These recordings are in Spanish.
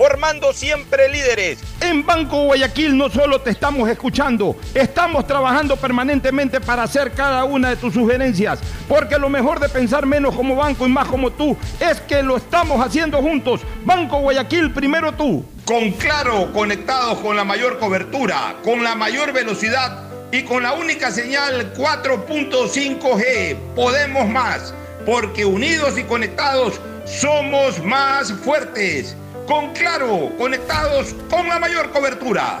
formando siempre líderes. En Banco Guayaquil no solo te estamos escuchando, estamos trabajando permanentemente para hacer cada una de tus sugerencias, porque lo mejor de pensar menos como banco y más como tú es que lo estamos haciendo juntos. Banco Guayaquil, primero tú. Con Claro, conectados con la mayor cobertura, con la mayor velocidad y con la única señal 4.5G, podemos más, porque unidos y conectados somos más fuertes con Claro, conectados con la mayor cobertura.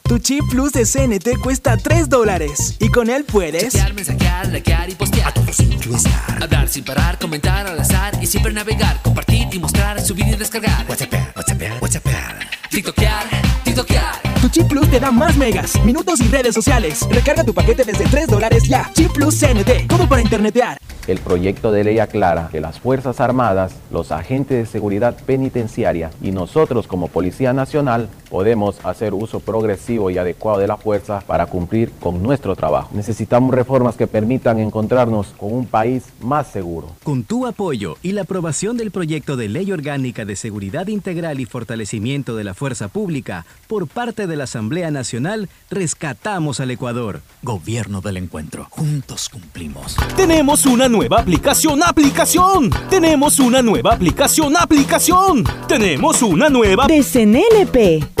Tu chip plus de CNT cuesta 3 dólares y con él puedes chatear, mensajear, likear y postear. A todos incluestar. Hablar sin parar, comentar al azar y siempre navegar, compartir y mostrar, subir y descargar. WhatsApp, WhatsApp, WhatsApp. TikTokear, TikTokear. Tu chip plus te da más megas, minutos y redes sociales. Recarga tu paquete desde 3 dólares ya. Chip plus CNT, todo para internetear. El proyecto de ley aclara que las Fuerzas Armadas, los agentes de seguridad penitenciaria y nosotros como Policía Nacional podemos hacer uso progresivo y adecuado de la fuerza para cumplir con nuestro trabajo. Necesitamos reformas que permitan encontrarnos con un país más seguro. Con tu apoyo y la aprobación del proyecto de ley orgánica de seguridad integral y fortalecimiento de la fuerza pública por parte de la Asamblea Nacional, rescatamos al Ecuador. Gobierno del encuentro. Juntos cumplimos. Tenemos una nueva aplicación, aplicación. Tenemos una nueva aplicación, aplicación. Tenemos una nueva de CNLP.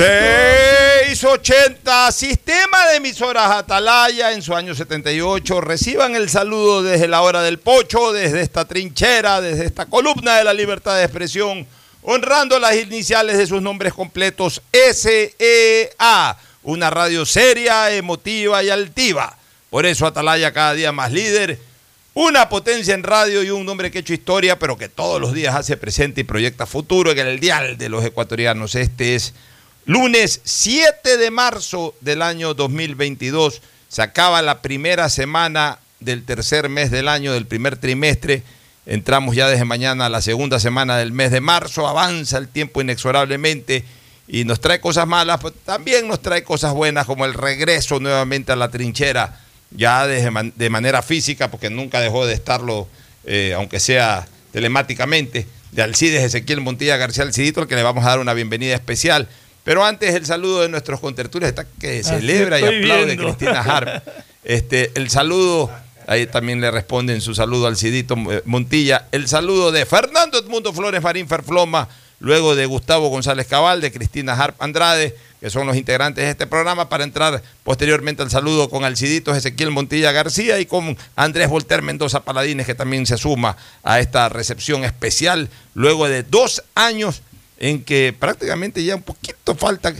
680, sistema de emisoras Atalaya en su año 78. Reciban el saludo desde la hora del pocho, desde esta trinchera, desde esta columna de la libertad de expresión, honrando las iniciales de sus nombres completos SEA una radio seria, emotiva y altiva. Por eso Atalaya cada día más líder, una potencia en radio y un hombre que ha hecho historia, pero que todos los días hace presente y proyecta futuro en el dial de los ecuatorianos. Este es lunes 7 de marzo del año 2022. Se acaba la primera semana del tercer mes del año, del primer trimestre. Entramos ya desde mañana a la segunda semana del mes de marzo. Avanza el tiempo inexorablemente y nos trae cosas malas, pero también nos trae cosas buenas como el regreso nuevamente a la trinchera, ya de, de manera física, porque nunca dejó de estarlo, eh, aunque sea telemáticamente, de Alcides Ezequiel Montilla García Alcidito, al que le vamos a dar una bienvenida especial. Pero antes el saludo de nuestros contertulios, está que celebra y aplaude Cristina Harp. Este, el saludo Ahí también le responden su saludo al Cidito eh, Montilla. El saludo de Fernando Edmundo Flores Marín Ferfloma, luego de Gustavo González Cabal, de Cristina Harp Andrade, que son los integrantes de este programa, para entrar posteriormente al saludo con Alciditos Ezequiel Montilla García y con Andrés Volter Mendoza Paladines, que también se suma a esta recepción especial, luego de dos años en que prácticamente ya un poquito falta.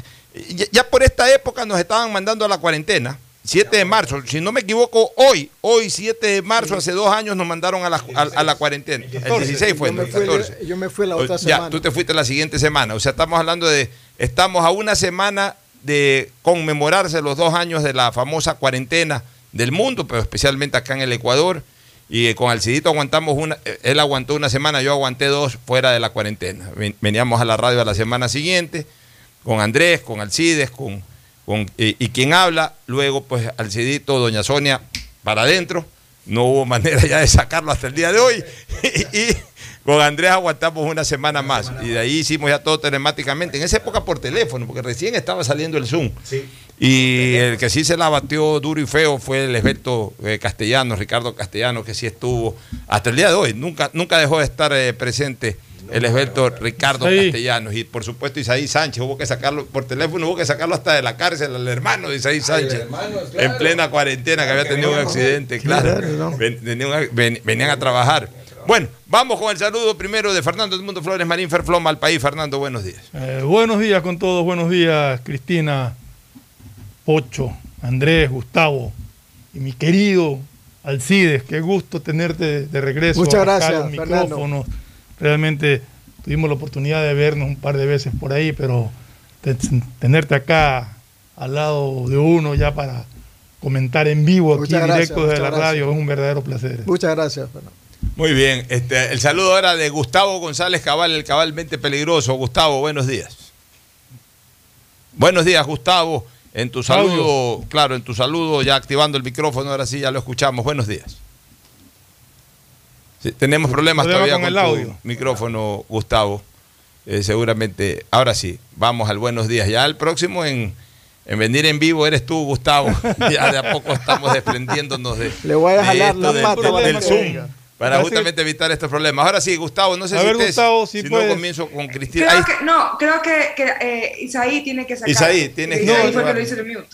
Ya, ya por esta época nos estaban mandando a la cuarentena. 7 de marzo, si no me equivoco, hoy, hoy 7 de marzo, hace dos años nos mandaron a la, a, a la cuarentena. El 16 fue, yo me el fui, 14. yo me fui la otra Ya, semana. tú te fuiste la siguiente semana. O sea, estamos hablando de, estamos a una semana de conmemorarse los dos años de la famosa cuarentena del mundo, pero especialmente acá en el Ecuador. Y con Alcidito aguantamos una, él aguantó una semana, yo aguanté dos fuera de la cuarentena. Ven- Veníamos a la radio a la semana siguiente, con Andrés, con Alcides, con, con y, quien habla, luego pues Alcidito, Doña Sonia, para adentro. No hubo manera ya de sacarlo hasta el día de hoy. con Andrés aguantamos una semana más. Y de ahí hicimos ya todo telemáticamente. En esa época por teléfono, porque recién estaba saliendo el Zoom. Y el que sí se la batió duro y feo fue el experto eh, castellano, Ricardo Castellano, que sí estuvo hasta el día de hoy. Nunca, nunca dejó de estar eh, presente el experto Ricardo Sí. Castellanos. Y por supuesto Isaí Sánchez, hubo que sacarlo por teléfono, hubo que sacarlo hasta de la cárcel al hermano de Isaí Sánchez. En plena cuarentena, que había tenido un accidente, claro. Ven- ven- venían a trabajar. Bueno, vamos con el saludo primero de Fernando Edmundo Flores Marín Ferfloma al país. Fernando, buenos días. Eh, buenos días con todos, buenos días, Cristina, Pocho, Andrés, Gustavo y mi querido Alcides. Qué gusto tenerte de regreso. Muchas gracias, micrófonos. Realmente tuvimos la oportunidad de vernos un par de veces por ahí, pero te- tenerte acá al lado de uno ya para comentar en vivo aquí Muchas gracias, directo desde la gracias. radio es un verdadero placer. Muchas gracias, Fernando. Muy bien, este, el saludo ahora de Gustavo González Cabal, el cabalmente peligroso. Gustavo, buenos días. Buenos días, Gustavo. En tu saludo, claro, en tu saludo, ya activando el micrófono, ahora sí ya lo escuchamos. Buenos días. Sí, tenemos problemas Problema todavía con con, el tu audio. micrófono, Gustavo. Eh, seguramente, ahora sí, vamos al buenos días. Ya el próximo en, en venir en vivo eres tú, Gustavo. ya de a poco estamos desprendiéndonos de, Le voy a de jalar esto la del- pata, del, vale, del que Zoom. Para Parece justamente evitar estos problemas. Ahora sí, Gustavo, no sé A si ver, ustedes- Gustavo, si si no comienzo con Cristina. Creo Ahí- que, no, creo que, que eh, Isaí tiene que sacar. Isaí tiene que- Isaí No, fue que no. lo hizo el mute.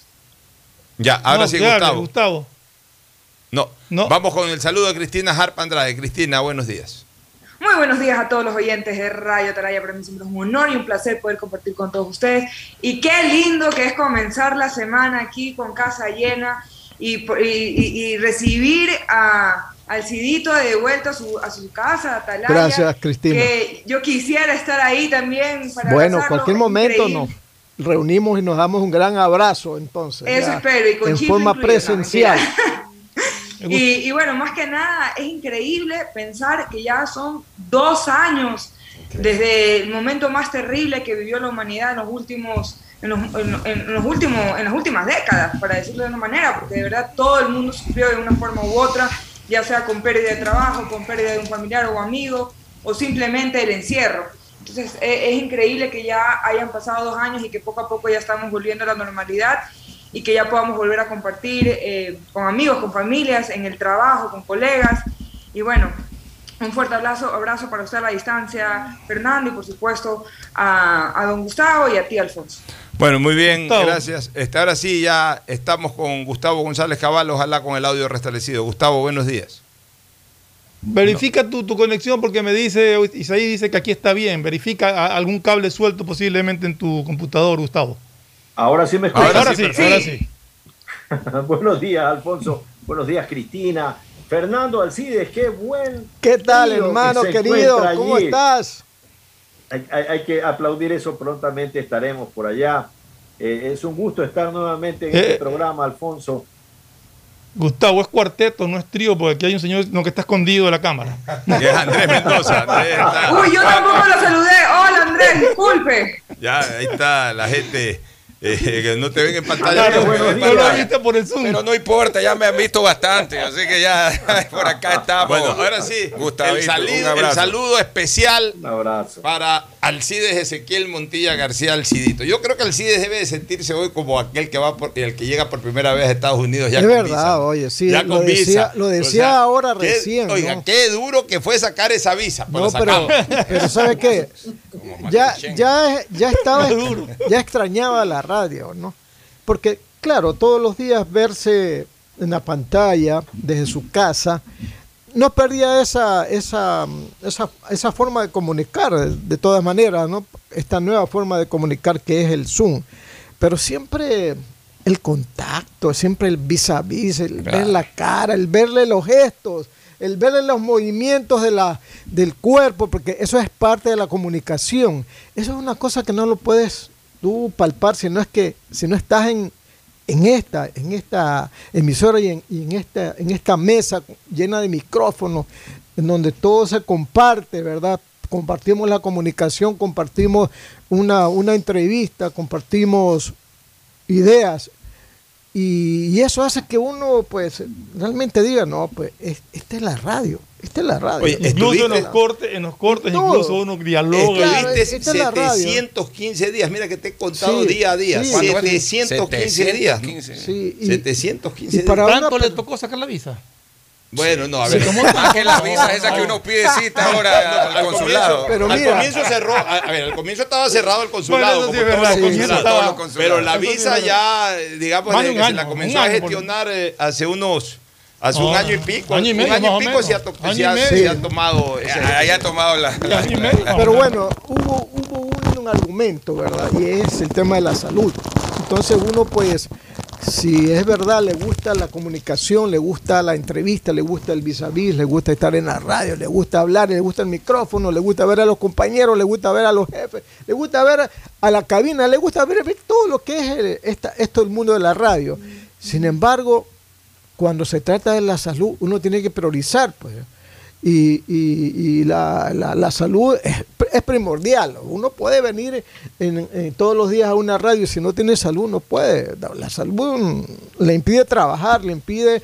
Ya, ahora No, sí, Gustavo. Gustavo. No. vamos con el saludo de Cristina Harp Andrade. Cristina, buenos días. Muy buenos días a todos los oyentes de Radio Atalaya. Para mí siempre es un honor y un placer poder compartir con todos ustedes. Y qué lindo que es comenzar la semana aquí con casa llena y, por- y- y- y recibir a, al Cidito de vuelta a su, a su casa, Atalaya. Gracias, Cristina. Que yo quisiera estar ahí también para Bueno, cualquier momento nos reunimos y nos damos un gran abrazo, entonces. Eso ya, espero, y con En forma incluido, no, presencial. Y, y bueno, más que nada, es increíble pensar que ya son dos años desde el momento más terrible que vivió la humanidad en los últimos, en los, en- en los últimos, en las últimas décadas, para decirlo de una manera, porque de verdad todo el mundo sufrió de una forma u otra, ya sea con pérdida de trabajo, con pérdida de un familiar o amigo, o simplemente el encierro. Entonces e- es increíble que ya hayan pasado dos años y que poco a poco ya estamos volviendo a la normalidad y que ya podamos volver a compartir eh, con amigos, con familias, en el trabajo, con colegas. Y bueno, un fuerte abrazo, para usted a la distancia, Fernando, y por supuesto a, a don Gustavo y a ti, Alfonso. Bueno, muy bien, Gustavo. gracias. Este, ahora sí, ya estamos con Gustavo González Cabal, ojalá con el audio restablecido. Gustavo, buenos días. Verifica tu, tu conexión porque me dice, Isaí dice que aquí está bien. Verifica algún cable suelto posiblemente en tu computador, Gustavo. Ahora sí me escuchas. Ahora, sí, ahora sí. Buenos días, Alfonso. Buenos días, Cristina. Fernando Alcides, qué buen. ¿Qué tal, que hermano querido? ¿Cómo allí. estás? Hay, hay- hay que aplaudir eso, prontamente estaremos por allá. Eh, es un gusto estar nuevamente en Eh. este programa, Alfonso. Gustavo, es cuarteto, no es trío, porque aquí hay un señor no, que está escondido de la cámara. Que es Andrés Mendoza. Andrés está- Uy, yo tampoco lo saludé. Hola, Andrés, disculpe. Ya, ahí está la gente Eh, que no te ven en pantalla. Claro, no, bueno, en no lo viste por el Zoom. Pero no importa, ya me han visto bastante, así que ya por acá estamos. Bueno, ahora sí, Gustavito, el, sali- un el saludo especial Un abrazo. para Alcides Ezequiel Montilla García Alcidito. Yo creo que Alcides debe de sentirse hoy como aquel que va por, el que llega por primera vez a Estados Unidos ya es con verdad, visa. oye, sí, Ya lo con decía, visa. lo O decía sea, ahora qué- recién. Oiga, ¿no? qué duro que fue sacar esa visa. No, la pero, pero ¿sabe qué? Ya, ya, ya estaba, ya extrañaba la radio, ¿no? Porque, claro, todos los días verse en la pantalla desde su casa, no perdía esa, esa, esa, esa forma de comunicar, de todas maneras, ¿no? Esta nueva forma de comunicar que es el Zoom. Pero siempre el contacto, siempre el vis a vis, el ver la cara, el verle los gestos, el verle los movimientos de la, del cuerpo, porque eso es parte de la comunicación. Eso es una cosa que no lo puedes tú palpar si no es que, si no estás en, en esta, en esta emisora y en, en esta, en esta mesa llena de micrófonos, en donde todo se comparte, ¿verdad? Compartimos la comunicación, compartimos una, una entrevista, compartimos ideas. Y, y eso hace que uno, pues, realmente diga, no, pues, es- esta es la radio, esta es la radio. Oye, Incluso en los cortes, en los cortes Todo. incluso uno dialoga. Claro, Estuviste esta es la radio. 715 días. Mira que te he contado Sí, día a día. sí. ¿Cuánto fue? 715 días. ¿no? 715. Sí, y- 715 y para días. ¿Cuánto una le tocó sacar la visa? Bueno, no, a ver. Más que la visa esa que uno pide cita ahora al consulado. Pero al mira. comienzo cerró, a, a ver, al comienzo estaba cerrado el consulado. Bueno, sí como es todos verdad, los al comienzo consulados. estaba- Todos los consulados. Pero la visa ya, eh, digamos, desde que se la comenzó a gestionar eh, hace unos, hace un año y pico. año y medio, un año y pico se ha, to- Año y se ha- medio. se ha tomado ese- Ya, ya ha tomado la. Pero bueno, hubo, hubo un, un argumento, ¿verdad? Y es el tema de la salud. Entonces uno pues, si es verdad, le gusta la comunicación, le gusta la entrevista, le gusta el vis a vis, le gusta estar en la radio, le gusta hablar, le gusta el micrófono, le gusta ver a los compañeros, le gusta ver a los jefes, le gusta ver a la cabina, le gusta ver, todo lo que es esta, esto el mundo de la radio. Sin embargo, cuando se trata de la salud, uno tiene que priorizar, pues. Y, y- la, la- la salud es, primordial. Uno puede venir en- en todos los días a una radio y si no tiene salud no puede. La salud mm, le impide trabajar, le impide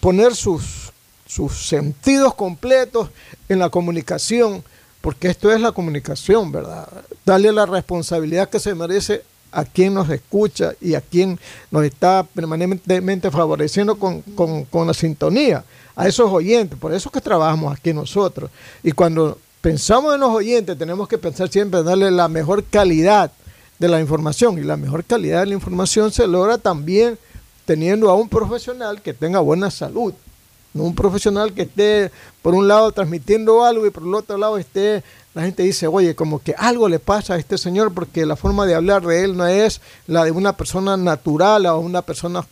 poner sus, sus sentidos completos en la comunicación, porque esto es la comunicación, ¿verdad? Darle la responsabilidad que se merece a quien nos escucha y a quien nos está permanentemente favoreciendo con, con- con la sintonía, a esos oyentes. Por eso es que trabajamos aquí nosotros. Y cuando pensamos en los oyentes, tenemos que pensar siempre en darle la mejor calidad de la información. Y la mejor calidad de la información se logra también teniendo a un profesional que tenga buena salud. No un profesional que esté, por un lado, transmitiendo algo y por el otro lado esté, la gente dice, oye, como que algo le pasa a este señor porque la forma de hablar de él no es la de una persona natural o una persona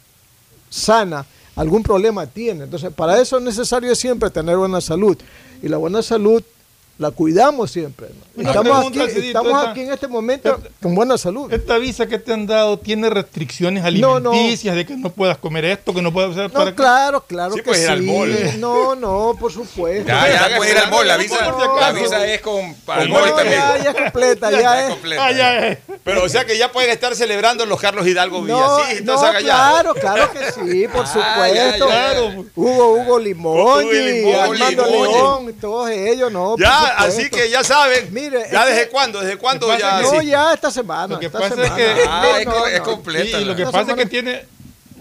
sana, algún problema tiene. Entonces, para eso es necesario siempre tener buena salud. Y la buena salud la cuidamos siempre. ¿no? Una Estamos, aquí, pregunta, Cidito, estamos esta- aquí en este momento con buena salud. Esta visa que te han dado tiene restricciones No, no. alimenticias de que no puedas comer esto, que no puedas hacer para No, claro, claro Sí, que puedes ir al sí. mall. No, no, por supuesto. Ya, ya puede ir al mall. La visa, No, la visa es con para el No, mall también. ya, ya es completa, ya, Ya es. completa. Ah, ya es. Pero o sea que ya pueden estar celebrando los Carlos Hidalgo y no, claro, claro que sí, por Ah, supuesto. ya, ya. Hugo, Hugo Limón, Hugo Limón, Armando Limón. León, todos ellos, no. Ya, supuesto. así que ya saben. Mire, ¿Ya es desde cuándo? ¿Desde cuándo ya? No, ya esta semana. Lo que esta pasa es que- Ah, No, es, no, co- es no. completa. Y lo que pasa es que tiene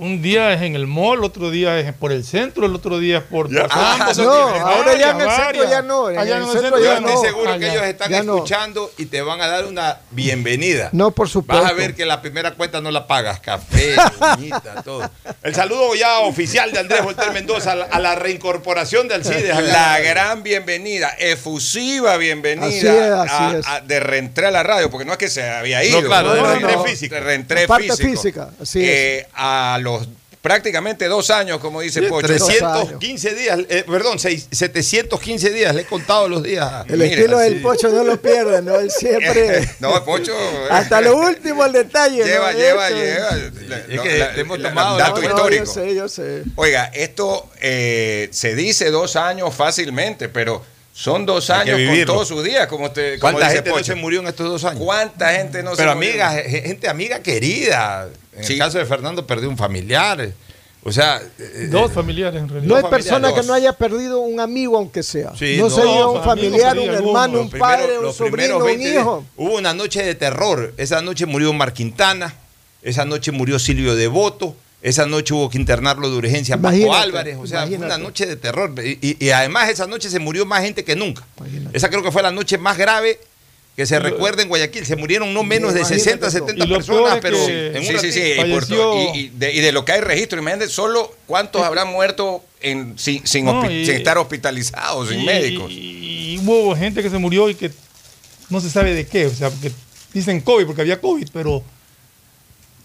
un día es en el mall, otro día es por el centro, el otro día es por Ya, por ah, No, varias, ahora ya en el centro ya no. En ya el en centro Yo ya estoy no. seguro Ah, que ya. ellos están Ya no. escuchando y te van a dar una bienvenida. No, por supuesto. Vas a ver que la primera cuenta no la pagas. Café, uñita, todo. El saludo ya oficial de Andrés Volter Mendoza a la, a la reincorporación de Alcides. acá. La gran bienvenida, efusiva bienvenida Así es, así a- es. a- de reentré a la radio, porque no es que se había ido. No, claro, de No, no, reentré no. físico. De reentré físico. física, así es. Eh, a los prácticamente dos años, como dice Pocho. 315 días, eh, perdón, seis- 715 días, le he contado los días. El Mira, estilo del pocho no lo pierde, ¿no? Él siempre. No, Pocho. Hasta lo último, el detalle. Lleva, ¿no? lleva, Esto- lleva. Es No, que la- hemos la- tomado- dato No, no, histórico. Yo sé, yo sé. Oiga, esto eh, se dice dos años fácilmente, pero Son dos años con todos sus días, como usted como ¿Cuánta dice gente no se murió en estos dos años? ¿Cuánta gente no se Pero murió? amiga, ge- gente amiga querida. En Sí. el caso de Fernando perdió un familiar. O sea, eh, Dos familiares en realidad. No hay persona que no haya perdido un amigo, aunque sea. Sí, no no, se un familiar, un hermano, un primeros- padre, un sobrino, un 20 hijo. Hubo una noche de terror. Esa noche murió Mar Quintana. Esa noche murió Silvio Devoto. Esa noche hubo que internarlo de urgencia a Paco Imagínate, Álvarez. O sea, fue una imagínate. noche de terror. Y, además esa noche se murió más gente que nunca. Esa creo que fue la noche más grave que se recuerda en Guayaquil. Se murieron no menos de Imagínate 60, tú. 70 Y lo personas, pero que- en Sí, sí, sí. Y, Falleció- y- y de, y de lo que hay registro, imagínate solo cuántos habrán muerto en, sin, sin, No, hospi- y- sin estar hospitalizados, sin Y- médicos. Y, y hubo gente que se murió y que no se sabe de qué. O sea, porque dicen COVID porque había COVID, pero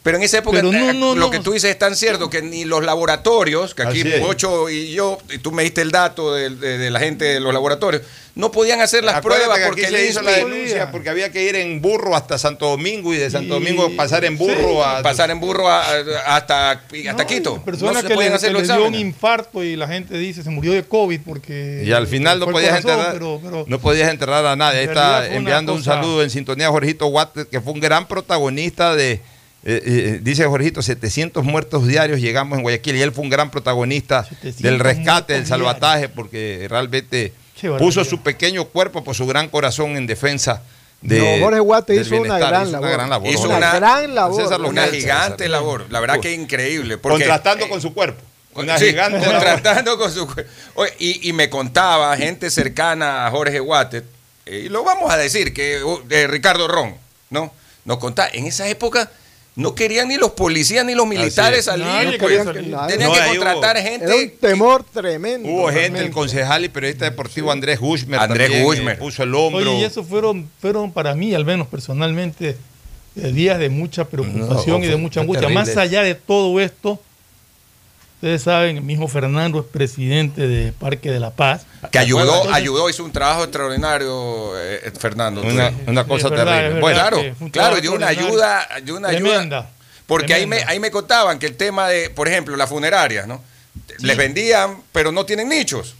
Pero en esa época no, eh, no, lo no. que tú dices es tan cierto que ni los laboratorios, que aquí. Pocho y yo, y tú me diste el dato de, de- de la gente de los laboratorios, no podían hacer las Acuérdate pruebas que porque se hizo la INSPI- denuncia porque había que ir en burro hasta Santo Domingo y de Santo Y- Domingo pasar en burro sí, a pasar en burro a- a- hasta, hasta no, Quito. Personas no se que, podían le, hacer que les dio un infarto y la gente dice se murió de COVID porque. Y al final no podías corazón, enterrar, pero- pero- no podías enterrar a nadie. Ahí está enviando un saludo en sintonía a Jorgito Watt, que fue un gran protagonista de, eh, eh, dice Jorgito, 700 muertos diarios llegamos en Guayaquil y él fue un gran protagonista 700 del rescate, del salvataje, porque realmente puso su pequeño cuerpo por su gran corazón en defensa de. No, Jorge Guate hizo una bienestar. gran Hizo labor. una gran labor. Hizo Jorge. una- gran labor. César Una gigante César. labor. La verdad que increíble. Porque, Contrastando eh, con su cuerpo. Una Sí, gigante labor. contrastando con su cue- Oye, y, y me contaba gente cercana a Jorge eh, y lo vamos a decir, que uh, de Ricardo Ron, ¿no? Nos contaba, en esa época no querían ni los policías ni los militares salir. Pues. salir. Tenían No, que contratar hubo- gente. Era un temor tremendo. Hubo gente, el concejal y periodista deportivo Andrés Gushmer. Andrés también, Gushmer. eh, puso el hombro. Oye, y eso fueron, fueron para mí, al menos personalmente, eh, días de mucha preocupación No, y de mucha angustia. terrible. Más allá de todo esto, ustedes saben, el mismo Fernando es presidente de Parque de la Paz. Que ayudó, Entonces- ayudó, hizo un trabajo extraordinario, eh, Fernando. Una, cosa verdad, terrible. Bueno. Claro, claro, dio una ayuda, dio una ayuda. Tremenda. Porque ahí me, ahí me contaban que el tema de, por ejemplo, las funerarias, ¿no? Les vendían, pero no tienen nichos.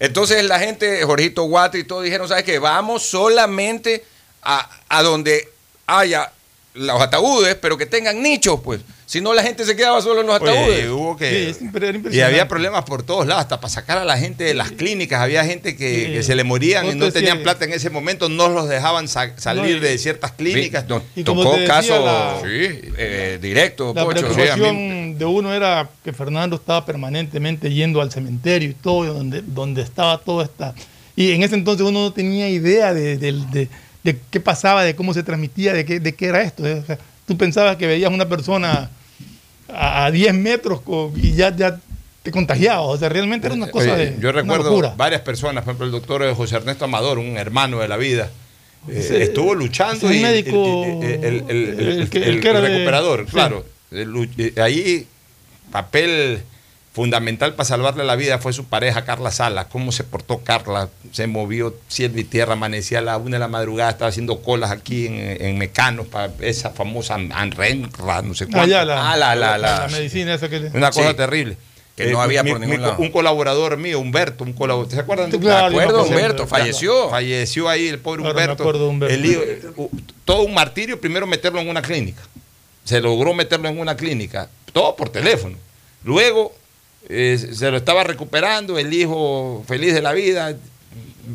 Entonces la gente, Jorgito Guate y todo, dijeron, ¿sabes qué? Vamos solamente a, a donde haya los ataúdes, pero que tengan nichos, pues. Si no, la gente se quedaba solo en los Oye, ataúdes. hubo que, Sí, y había problemas por todos lados, hasta para sacar a la gente de las clínicas. Había gente que, Sí. que se le morían y no tenían plata en ese momento, no los dejaban sa- salir No, y- de ciertas clínicas. Nos tocó te decía, caso la- sí, eh, directo, La Pocho. preocupación Sí, a mí- de uno era que Fernando estaba permanentemente yendo al cementerio y todo, donde, donde estaba toda esta... Y en ese entonces uno no tenía idea de, de- de- de qué pasaba, de cómo se transmitía, de qué, de qué era esto. O sea, tú pensabas que veías una persona a, a 10 metros y ya, ya te contagiaba. O sea, realmente era una cosa Oye, de... yo recuerdo varias personas, por ejemplo, el doctor José Ernesto Amador, un hermano de la vida, eh, estuvo luchando y médico- el, el- el- que- que era recuperador, claro. Eh, ahí papel fundamental para salvarle la vida fue su pareja Carla Salas, cómo se portó Carla, se movió cielo y tierra, amanecía a la una de la madrugada, estaba haciendo colas aquí en, en Mecanos para esa famosa Anrenra, no sé Ah, cuánto. ya, la, Ah, la- la- la la- medicina esa que... le- Una cosa Sí. terrible. Eh, Que no había por ningún mi- lado. Un colaborador mío, Humberto, un colaborador. ¿Se acuerdan? de Claro, De acuerdo, yo me acuerdo. Humberto, falleció. Falleció ahí el pobre me Humberto. acuerdo de Humberto. El hijo- u- todo un martirio, primero meterlo en una clínica. Se logró meterlo en una clínica, todo por teléfono. Luego eh, se lo estaba recuperando, el hijo feliz de la vida.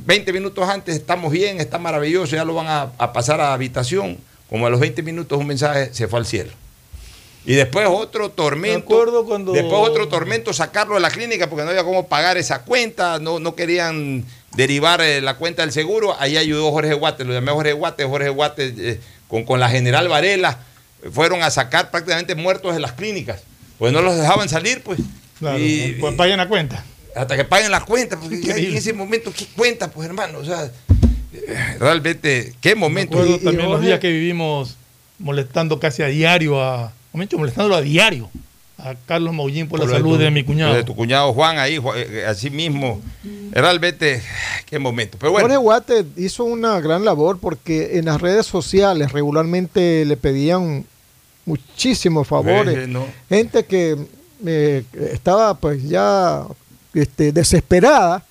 20 minutos antes estamos bien, está maravilloso, ya lo van a, a pasar a habitación. Como a los 20 minutos un mensaje se fue al cielo. Y después otro tormento. Me acuerdo cuando- Después otro tormento sacarlo de la clínica porque no había cómo pagar esa cuenta, no, no querían derivar eh, la cuenta del seguro. Ahí ayudó Jorge Guate, lo llamé Jorge Guate, Jorge Guate eh, con, con la general Varela fueron a sacar prácticamente muertos de las clínicas. Pues no los dejaban salir, pues. Claro, Y- pues paguen la cuenta. hasta que paguen las cuentas, porque ya en ese momento, ¿qué cuenta, pues hermano? O sea, eh, realmente, qué Me momento. acuerdo Y- y también los días que vivimos molestando casi a diario a... momento molestándolo a diario a Carlos Maullín por, Por la salud tu- de mi cuñado. De tu cuñado Juan ahí, Ju- eh, así mismo. Realmente, qué momento. Pero bueno. Jorge Guate hizo una gran labor porque en las redes sociales regularmente le pedían muchísimos favores. Eh, no. Gente que eh, estaba pues ya este, desesperada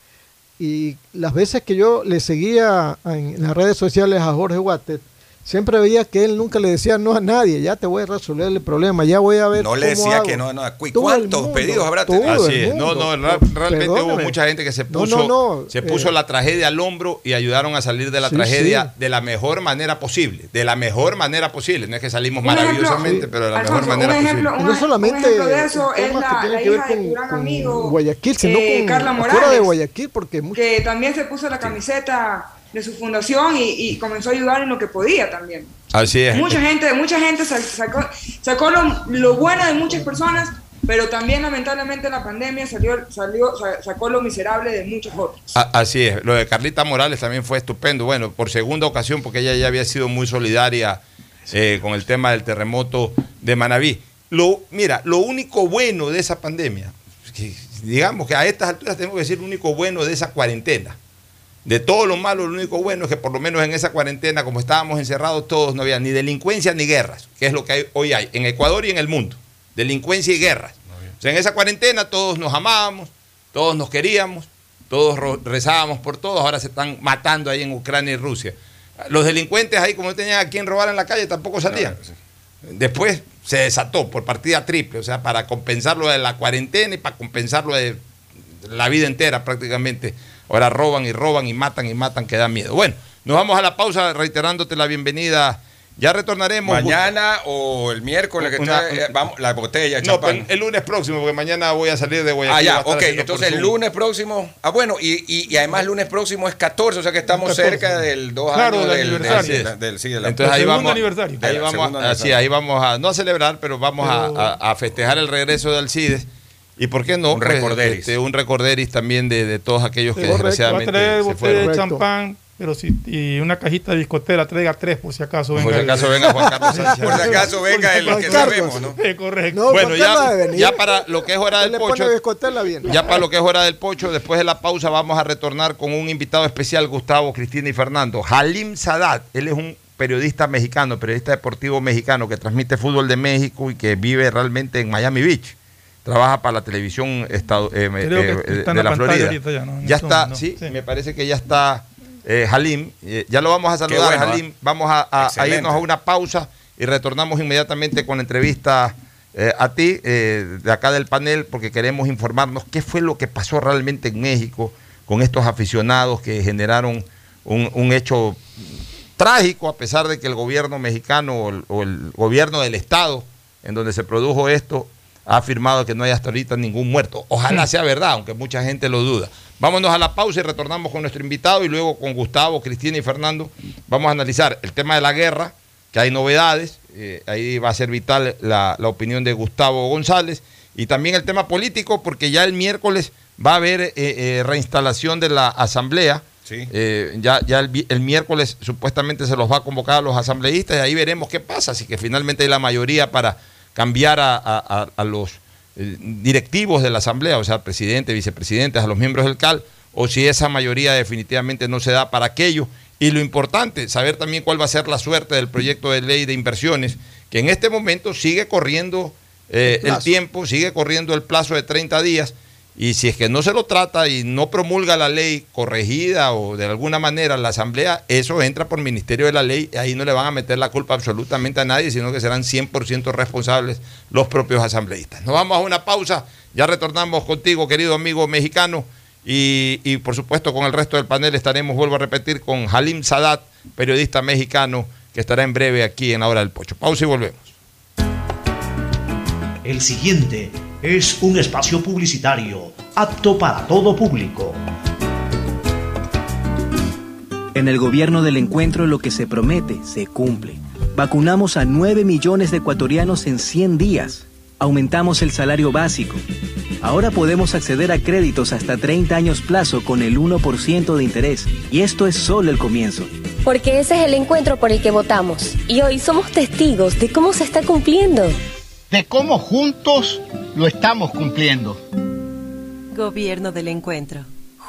y las veces que yo le seguía en las redes sociales a Jorge Water, siempre veía que él nunca le decía no a nadie, ya te voy a resolver el problema, ya voy a ver No le decía hago. que no, no. ¿Y Todo el ¿Cuántos mundo, pedidos habrá tenido? Así es. No, no, realmente hubo mucha gente que se puso, no, no, se puso eh, la tragedia al hombro y ayudaron a salir de la Sí, tragedia sí. de la mejor manera posible. De la mejor manera posible. No es que salimos ejemplo- maravillosamente, pero de la Alfonso, mejor manera ejemplo, posible. No solamente un ejemplo de eso es la, que tienen que ver con, tu gran con amigo Guayaquil, sino eh, con Carla fuera de Morales, Guayaquil, porque mucho- que también se puso la camiseta de su fundación y, y comenzó a ayudar en lo que podía también. Así es. Mucha gente, mucha gente sa- sacó, sacó lo, lo bueno de muchas personas, pero también lamentablemente la pandemia salió, salió, sa- sacó lo miserable de muchos otros. Así es, lo de Carlita Morales también fue estupendo. Bueno, por segunda ocasión, porque ella ya había sido muy solidaria eh, con el tema del terremoto de Manabí. Lo, mira, lo único bueno de esa pandemia, que digamos que a estas alturas tenemos que decir lo único bueno de esa cuarentena. De todo lo malo, lo único bueno es que por lo menos en esa cuarentena, como estábamos encerrados todos, no había ni delincuencia ni guerras, que es lo que hay- hoy hay en Ecuador y en el mundo. Delincuencia y guerras. O sea, en esa cuarentena todos nos amábamos, todos nos queríamos, todos rezábamos por todos, ahora se están matando ahí en Ucrania y Rusia. Los delincuentes ahí, como no tenían a quien robar en la calle, tampoco salían. Después se desató por partida triple, o sea, para compensar lo de la cuarentena y para compensar lo de la vida entera prácticamente. Ahora roban y roban y matan y matan, que da miedo. Bueno, nos vamos a la pausa reiterándote la bienvenida. Ya retornaremos. Mañana o el miércoles que Una- trae, eh, vamos, la botella, No, champán. pero el lunes próximo, porque mañana voy a salir de Guayaquil. Ah, ya, ok. Entonces el lunes próximo. Ah, bueno, y, y, y además lunes próximo es 14, o sea que estamos 14. cerca del 2 Claro, años del del, aniversario. del- del- sí, de la- Entonces ahí vamos, aniversario. ahí vamos, segundo así, aniversario. ahí vamos a, no a celebrar, pero vamos Pero- a, a festejar el regreso de Alcides. Y por qué no, Un Pues, recorderis. este, un recorderis también de, de todos aquellos que correcto. Va a desgraciadamente traer se fueron. de champán, pero si, y una cajita de discotera, traiga tres por si acaso venga. Por si el- acaso venga Juan Carlos Sánchez. Por si acaso venga el que sabemos, ¿no? Sí, correcto. No, Bueno, ya, ya para lo que es hora del pocho, ya para lo que es hora del pocho, después de la pausa vamos a retornar con un invitado especial, Gustavo, Cristina y Fernando. Halim Sadat, él es un periodista mexicano, periodista deportivo mexicano que transmite fútbol de México y que vive realmente en Miami Beach. Trabaja para la televisión estado- eh, eh, está en de la Florida. ya, ¿no? Ya está, sí, Sí. me parece que ya está eh, Halim. Eh, ya lo vamos a saludar, bueno, Halim. ¿eh? Vamos a, a- a Excelente. irnos a una pausa y retornamos inmediatamente con la entrevista eh, a ti, eh, de acá del panel, porque queremos informarnos qué fue lo que pasó realmente en México con estos aficionados que generaron un, un hecho trágico, a pesar de que el gobierno mexicano o el, o el gobierno del Estado en donde se produjo esto ha afirmado que no hay hasta ahorita ningún muerto. Ojalá sea verdad, aunque mucha gente lo duda. Vámonos a la pausa y retornamos con nuestro invitado y luego con Gustavo, Cristina y Fernando vamos a analizar el tema de la guerra, que hay novedades, eh, ahí va a ser vital la, la opinión de Gustavo González, y también el tema político, porque ya el miércoles va a haber eh, eh, reinstalación de la asamblea. Sí. Eh, ya ya el, el miércoles supuestamente se los va a convocar a los asambleístas y ahí veremos qué pasa, así que finalmente hay la mayoría para cambiar a, a- a- los eh, directivos de la asamblea, o sea, presidente, vicepresidentes, a los miembros del CAL, o si esa mayoría definitivamente no se da para aquello. Y lo importante, saber también cuál va a ser la suerte del proyecto de ley de inversiones, que en este momento sigue corriendo eh, El tiempo, sigue corriendo el plazo de 30 días, y si es que no se lo trata y no promulga la ley corregida o de alguna manera la Asamblea, eso entra por Ministerio de la Ley y ahí no le van a meter la culpa absolutamente a nadie, sino que serán 100% responsables los propios asambleístas. Nos vamos a una pausa, ya retornamos contigo, querido amigo mexicano, y, y por supuesto con el resto del panel estaremos, vuelvo a repetir, con Halim Sadat, periodista mexicano, que estará en breve aquí en hora del pocho. Pausa y volvemos. El siguiente es un espacio publicitario apto para todo público. En el gobierno del encuentro lo que se promete se cumple. Vacunamos a 9 millones de ecuatorianos en 100 días. Aumentamos el salario básico. Ahora podemos acceder a créditos hasta 30 años plazo con el 1% de interés. Y esto es solo el comienzo. Porque ese es el encuentro por el que votamos. Y hoy somos testigos de cómo se está cumpliendo. de cómo juntos lo estamos cumpliendo. Gobierno del Encuentro.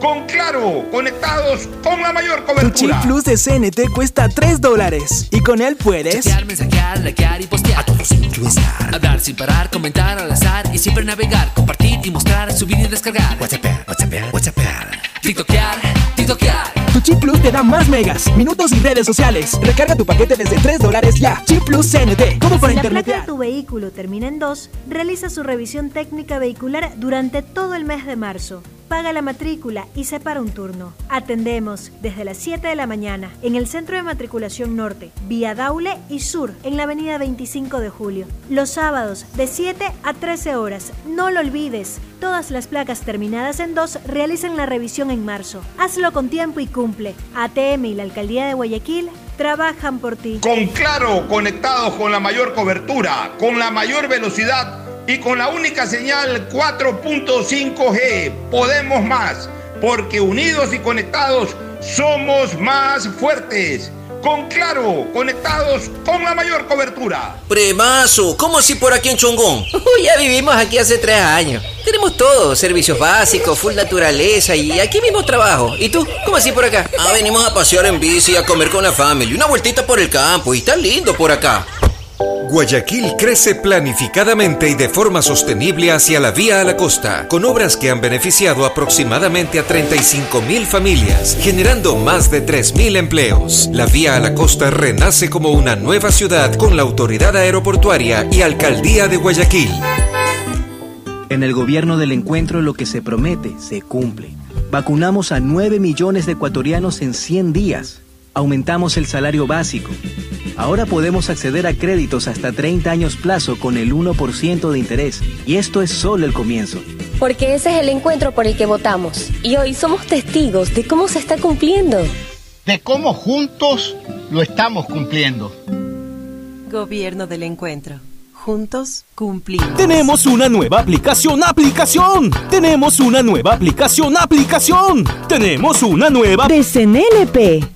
Con Claro, conectados con la mayor Tu chip cobertura. plus de CNT cuesta 3 dólares. Y con él puedes. Chatear, mensajear, likear y postear. A todos estar. Hablar sin parar, comentar al azar y siempre navegar, compartir y mostrar, subir y descargar. WhatsApp, WhatsApp, WhatsApp. TikTokear, TikTokear. Tu chip plus te da más megas, minutos y redes sociales. Recarga tu paquete desde 3 dólares ya. Chip plus CNT. Como para si la placa internet. de tu vehículo termina en 2, realiza su revisión técnica vehicular durante todo el mes de marzo. Paga la matrícula y separa un turno. Atendemos desde las 7 de la mañana en el Centro de Matriculación Norte, vía Daule y Sur, en la avenida 25 de Julio. Los sábados de 7 a 13 horas. No lo olvides. Todas las placas terminadas en 2 realizan la revisión en marzo. Hazlo con tiempo y cumple. ATM y la Alcaldía de Guayaquil trabajan por ti. Con Claro, conectados con la mayor cobertura, con la mayor velocidad y con la única señal 4.5G. Podemos más, porque unidos y conectados somos más fuertes. Con Claro, conectados con la mayor cobertura. Premazo, ¿cómo así por aquí en Chongón? Ya vivimos aquí hace tres años. Tenemos todo, servicios básicos, full naturaleza y aquí mismo trabajo. ¿Y tú? ¿Cómo así por acá? Ah, venimos a pasear en bici, a comer con la familia, una vueltita por el campo y está lindo por acá. Guayaquil crece planificadamente y de forma sostenible hacia la vía a la costa, con obras que han beneficiado aproximadamente a 35 mil familias, generando más de 3 mil empleos. La vía a la costa renace como una nueva ciudad con la autoridad aeroportuaria y alcaldía de Guayaquil. En el gobierno del encuentro lo que se promete se cumple. Vacunamos a 9 millones de ecuatorianos en 100 días. Aumentamos el salario básico. Ahora podemos acceder a créditos hasta 30 años plazo con el 1% de interés. Y esto es solo el comienzo. Porque ese es el encuentro por el que votamos. Y hoy somos testigos de cómo se está cumpliendo. de cómo juntos lo estamos cumpliendo. Gobierno del encuentro. Juntos cumplimos. Tenemos una nueva aplicación, aplicación. Tenemos una nueva aplicación, aplicación. Tenemos una nueva de CNLP.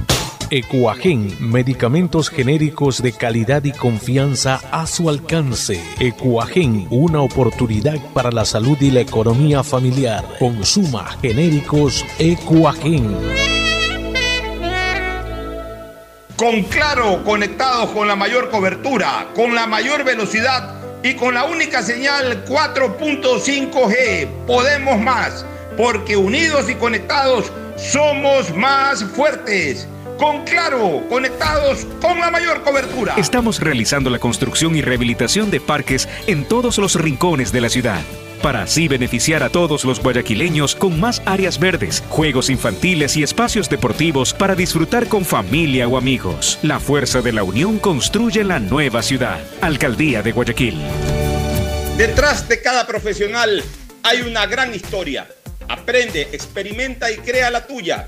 Ecuagen, medicamentos genéricos de calidad y confianza a su alcance. Ecuagen, una oportunidad para la salud y la economía familiar. Consuma genéricos Ecuagen. Con Claro, conectados con la mayor cobertura, con la mayor velocidad y con la única señal 4.5G. Podemos más, porque unidos y conectados somos más fuertes. Con Claro, conectados con la mayor cobertura. Estamos realizando la construcción y rehabilitación de parques en todos los rincones de la ciudad. Para así beneficiar a todos los guayaquileños con más áreas verdes, juegos infantiles y espacios deportivos para disfrutar con familia o amigos. La fuerza de la unión construye la nueva ciudad. Alcaldía de Guayaquil. Detrás de cada profesional hay una gran historia. Aprende, experimenta y crea la tuya.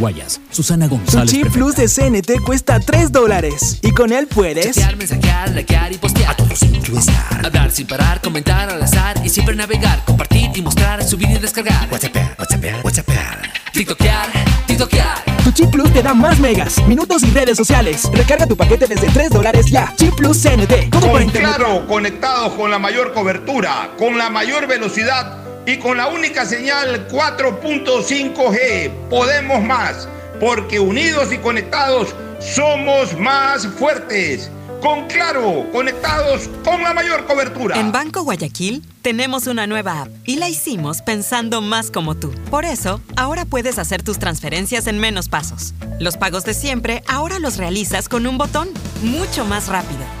Guayas. Susana Tu González. chip plus de CNT cuesta 3 dólares y con él puedes Chatear, mensajear, likear y postear. A todos sin estar. Hablar sin parar, comentar al azar y siempre navegar, compartir y mostrar, subir y descargar. WhatsApp, WhatsApp, WhatsApp. TikTokear, TikTokear. Tu chip plus te da más megas, minutos y redes sociales. Recarga tu paquete desde 3 dólares ya. Chip plus CNT. Todo por Con internet. Claro, conectados con la mayor cobertura, con la mayor velocidad y con la única señal 4.5G. Podemos más, porque unidos y conectados somos más fuertes. Con Claro, conectados con la mayor cobertura. En Banco Guayaquil tenemos una nueva app y la hicimos pensando más como tú. Por eso, ahora puedes hacer tus transferencias en menos pasos. Los pagos de siempre ahora los realizas con un botón, mucho más rápido.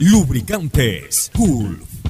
Lubricantes Gulf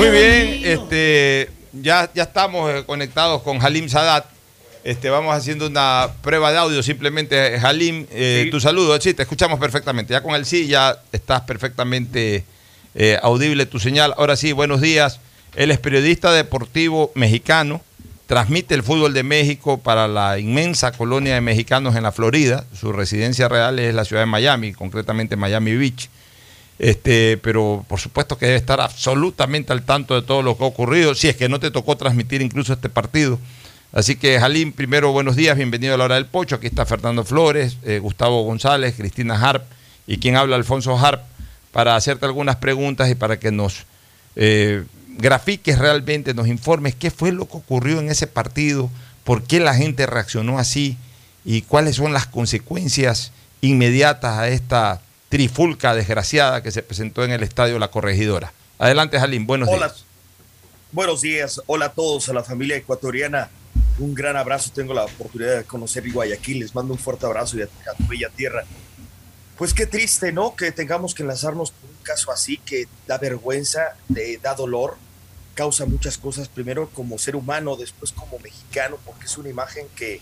Muy bien, este, ya, ya estamos eh, conectados con Halim Sadat. Este, vamos haciendo una prueba de audio simplemente. Halim, eh, tu saludo, sí, te escuchamos perfectamente. Ya con el sí, ya estás perfectamente eh, audible tu señal. Ahora sí, buenos días. Él es periodista deportivo mexicano, transmite el fútbol de México para la inmensa colonia de mexicanos en la Florida. Su residencia real es la ciudad de Miami, concretamente Miami Beach. Este, pero por supuesto que debe estar absolutamente al tanto de todo lo que ha ocurrido, si es que no te tocó transmitir incluso este partido. Así que, Jalín, primero buenos días, bienvenido a la hora del pocho. Aquí está Fernando Flores, eh, Gustavo González, Cristina Harp y quien habla Alfonso Harp para hacerte algunas preguntas y para que nos eh, grafiques realmente, nos informes qué fue lo que ocurrió en ese partido, por qué la gente reaccionó así y cuáles son las consecuencias inmediatas a esta trifulca desgraciada que se presentó en el estadio La Corregidora. Adelante, Jalín, buenos Hola. días. Buenos días, hola a todos, a la familia ecuatoriana. Un gran abrazo, tengo la oportunidad de conocer Guayaquil, les mando un fuerte abrazo y a, tu bella tierra. Pues qué triste, ¿no? Que tengamos que enlazarnos con un caso así que da vergüenza, de- da dolor, causa muchas cosas, primero como ser humano, después como mexicano, porque es una imagen que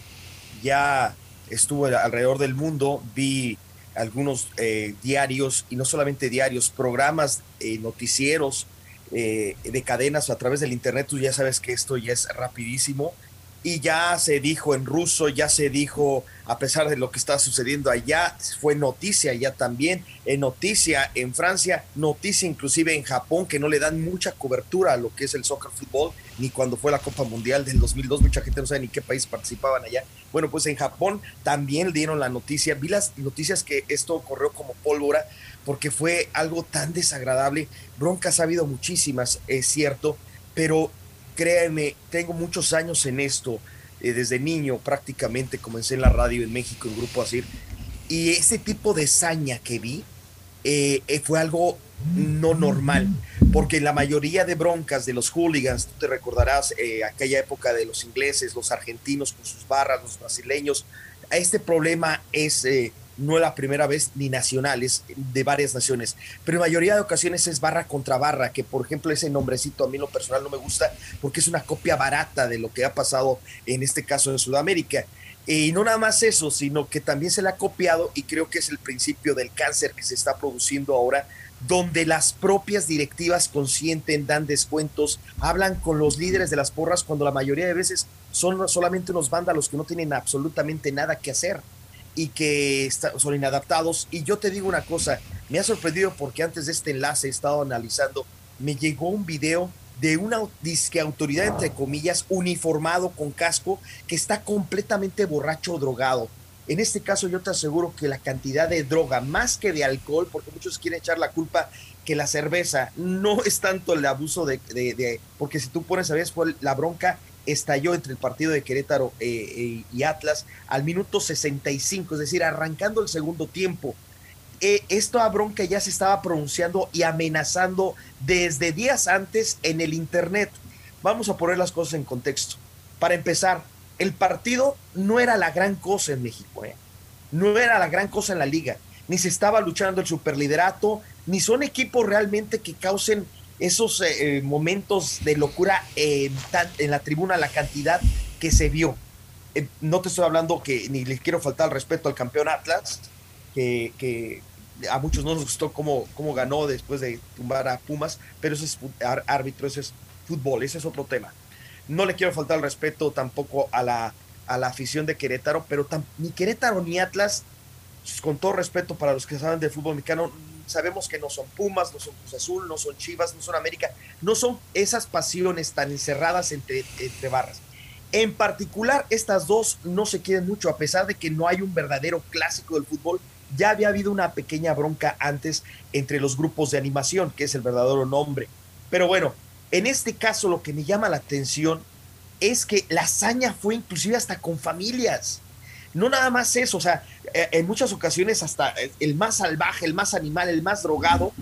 ya estuvo alrededor del mundo, vi algunos eh, diarios, y no solamente diarios, programas, eh, noticieros eh, de cadenas a través del Internet, tú ya sabes que esto ya es rapidísimo, y ya se dijo en ruso, ya se dijo, a pesar de lo que está sucediendo allá, fue noticia ya también, en noticia en Francia, noticia inclusive en Japón, que no le dan mucha cobertura a lo que es el soccer fútbol, ni cuando fue la Copa Mundial del 2002, mucha gente no sabe ni qué país participaban allá. Bueno, pues en Japón también dieron la noticia, vi las noticias que esto corrió como pólvora, porque fue algo tan desagradable, broncas ha habido muchísimas, es cierto, pero créanme, tengo muchos años en esto. eh, desde niño prácticamente comencé en la radio en México, en Grupo Asir, y ese tipo de saña que vi eh, eh, fue algo no normal, porque la mayoría de broncas de los hooligans, tú te recordarás aquella época de los ingleses, los argentinos con sus barras, los brasileños, este problema es no la primera vez ni nacionales de varias naciones, pero en mayoría de ocasiones es barra contra barra, que por ejemplo ese nombrecito a mí lo personal no me gusta porque es una copia barata de lo que ha pasado en este caso en Sudamérica. Y no nada más eso, sino que también se le ha copiado y creo que es el principio del cáncer que se está produciendo ahora, donde las propias directivas consienten, dan descuentos, hablan con los líderes de las porras cuando la mayoría de veces son solamente unos vándalos que no tienen absolutamente nada que hacer y que son inadaptados. Y yo te digo una cosa, me ha sorprendido porque antes de este enlace he estado analizando, me llegó un video de una disque autoridad, entre comillas, uniformado con casco, que está completamente borracho o drogado. En este caso yo te aseguro que la cantidad de droga, más que de alcohol, porque muchos quieren echar la culpa que la cerveza, no es tanto el abuso de, porque si tú pones a ver, la bronca estalló entre el partido de Querétaro eh, eh, y Atlas al minuto 65, es decir, arrancando el segundo tiempo. Eh, esta bronca ya se estaba pronunciando y amenazando desde días antes en el Internet. Vamos a poner las cosas en contexto. Para empezar, el partido no era la gran cosa en México, no era la gran cosa en la liga, ni se estaba luchando el superliderato, ni son equipos realmente que causen esos eh, eh, momentos de locura en la tribuna, la cantidad que se vio. Eh, no te estoy hablando que ni le quiero faltar respeto al campeón Atlas, que, a muchos no nos gustó cómo, cómo ganó después de tumbar a Pumas, pero ese es árbitro, ese es fútbol, ese es otro tema. No le quiero faltar el respeto tampoco a la, a la afición de Querétaro, pero ni Querétaro ni Atlas, con todo respeto para los que saben de fútbol mexicano, sabemos que no son Pumas, no son Cruz Azul, no son Chivas, no son América, no son esas pasiones tan encerradas entre, entre barras. En particular, estas dos no se quieren mucho, a pesar de que no hay un verdadero clásico del fútbol. Ya había habido una pequeña bronca antes entre los grupos de animación, que es el verdadero nombre. Pero bueno, en este caso lo que me llama la atención es que la hazaña fue inclusive hasta con familias. No nada más eso, o sea, eh, en muchas ocasiones hasta el más salvaje, el más animal, el más drogado,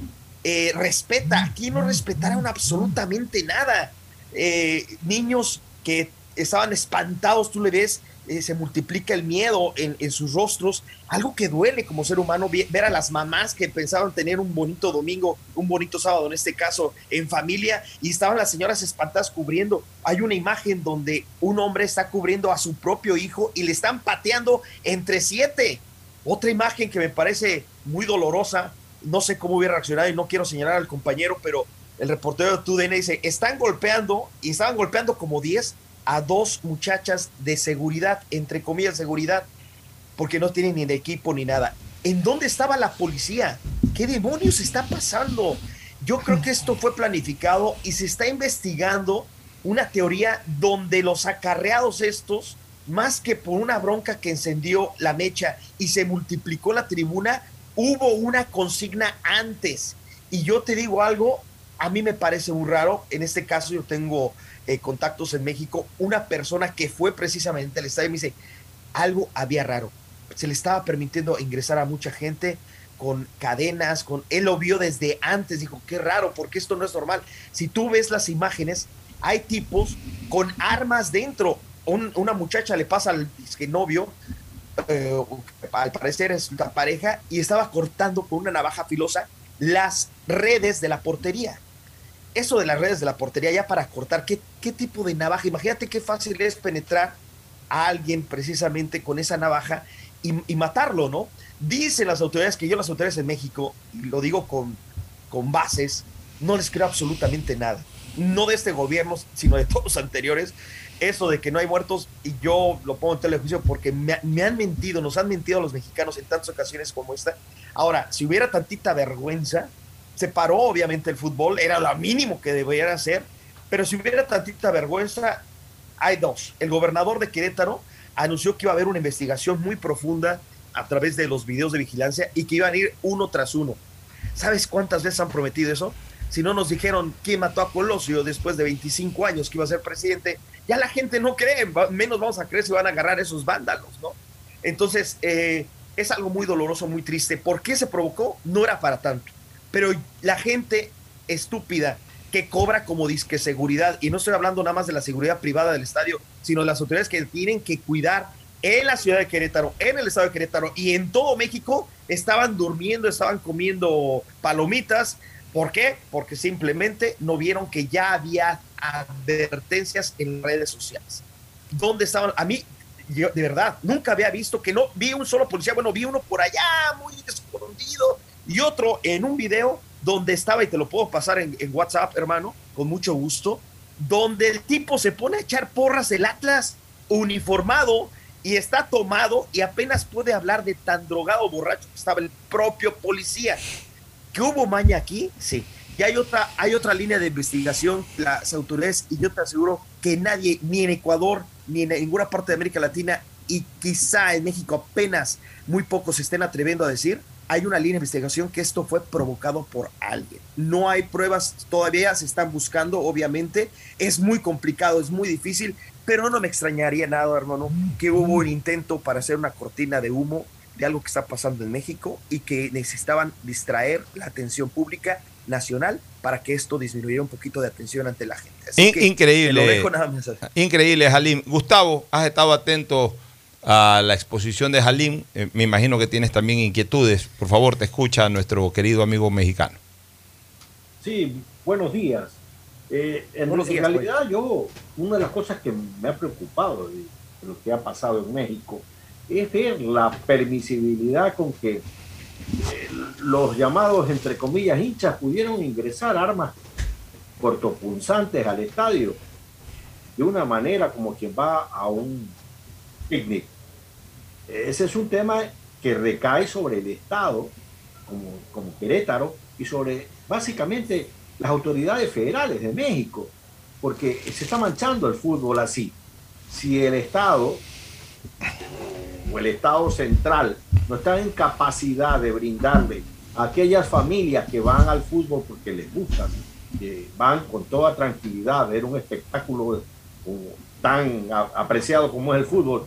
eh, respeta. Aquí no respetaron absolutamente nada. Eh, niños que estaban espantados, tú le ves eh, se multiplica el miedo en, sus rostros, algo que duele como ser humano, ver a las mamás que pensaban tener un bonito domingo, un bonito sábado en este caso, en familia, y estaban las señoras espantadas cubriendo. Hay una imagen donde un hombre está cubriendo a su propio hijo y le están pateando entre siete. Otra imagen que me parece muy dolorosa, no sé cómo hubiera reaccionado y no quiero señalar al compañero, pero el reportero de TUDN dice, están golpeando y estaban golpeando como 10 a dos muchachas de seguridad, entre comillas seguridad, porque no tienen ni de equipo ni nada. ¿En dónde estaba la policía? ¿Qué demonios está pasando? Yo creo que esto fue planificado y se está investigando una teoría donde los acarreados estos, más que por una bronca que encendió la mecha y se multiplicó la tribuna, hubo una consigna antes. Y yo te digo algo, a mí me parece muy raro. En este caso yo tengo eh, contactos en México, una persona que fue precisamente al estadio me dice, algo había raro. Se le estaba permitiendo ingresar a mucha gente con cadenas, con él lo vio desde antes, dijo, qué raro, porque esto no es normal. Si tú ves las imágenes, hay tipos con armas dentro. una muchacha le pasa al novio, eh, al parecer es una pareja, y estaba cortando con una navaja filosa las redes de la portería eso de las redes de la portería ya para cortar, ¿qué, qué tipo de navaja? Imagínate qué fácil es penetrar a alguien precisamente con esa navaja y, matarlo, ¿no? Dicen las autoridades que yo las autoridades en México, y lo digo con, con bases, no les creo absolutamente nada. No de este gobierno, sino de todos los anteriores. Eso de que no hay muertos, y yo lo pongo en telejuicio porque me, han mentido, nos han mentido los mexicanos en tantas ocasiones como esta. Ahora, si hubiera tantita vergüenza, se paró obviamente el fútbol, era lo mínimo que debería hacer, pero si hubiera tantita vergüenza, hay dos. El gobernador de Querétaro anunció que iba a haber una investigación muy profunda a través de los videos de vigilancia y que iban a ir uno tras uno. ¿Sabes cuántas veces han prometido eso? si no nos dijeron quién mató a Colosio después de 25 años que iba a ser presidente, ya la gente no cree, menos vamos a creer si van a agarrar esos vándalos, ¿no? Entonces, eh, es algo muy doloroso, muy triste. ¿Por qué se provocó? No era para tanto. Pero la gente estúpida que cobra como disque seguridad, y no estoy hablando nada más de la seguridad privada del estadio, sino de las autoridades que tienen que cuidar en la ciudad de Querétaro, en el estado de Querétaro y en todo México, estaban durmiendo, estaban comiendo palomitas. ¿Por qué? Porque simplemente no vieron que ya había advertencias en redes sociales. ¿Dónde estaban? A mí, yo, de verdad, nunca había visto que no vi un solo policía, bueno, vi uno por allá, muy escondido, y otro en un video donde estaba, y te lo puedo pasar en, WhatsApp, hermano, con mucho gusto, donde el tipo se pone a echar porras del Atlas uniformado y está tomado y apenas puede hablar de tan drogado borracho que estaba el propio policía. ¿Que hubo maña aquí? Sí. Y hay otra, hay otra línea de investigación, las autoridades, y yo te aseguro que nadie, ni en Ecuador, ni en ninguna parte de América Latina, y quizá en México apenas muy pocos se estén atreviendo a decir, hay una línea de investigación que esto fue provocado por alguien. No hay pruebas todavía, se están buscando, obviamente. Es muy complicado, es muy difícil, pero no me extrañaría nada, hermano, que hubo un intento para hacer una cortina de humo de algo que está pasando en México y que necesitaban distraer la atención pública nacional para que esto disminuyera un poquito de atención ante la gente. Así que increíble. lo dejo nada más. Increíble, Jalim. Gustavo, has estado atento a la exposición de Jalim. Eh, me imagino que tienes también inquietudes. Por favor, te escucha nuestro querido amigo mexicano. Sí, buenos días. Eh, en, Buenos en días, realidad, yo, una de las cosas que me ha preocupado de lo que ha pasado en México es ver la permisibilidad con que eh, los llamados, entre comillas, hinchas pudieron ingresar armas cortopunzantes al estadio de una manera como quien va a un picnic. Ese es un tema que recae sobre el Estado, como, como Querétaro, y sobre básicamente las autoridades federales de México, porque se está manchando el fútbol así. Si el Estado o el Estado central no está en capacidad de brindarle a aquellas familias que van al fútbol porque les gusta, que van con toda tranquilidad a ver un espectáculo como tan apreciado como es el fútbol,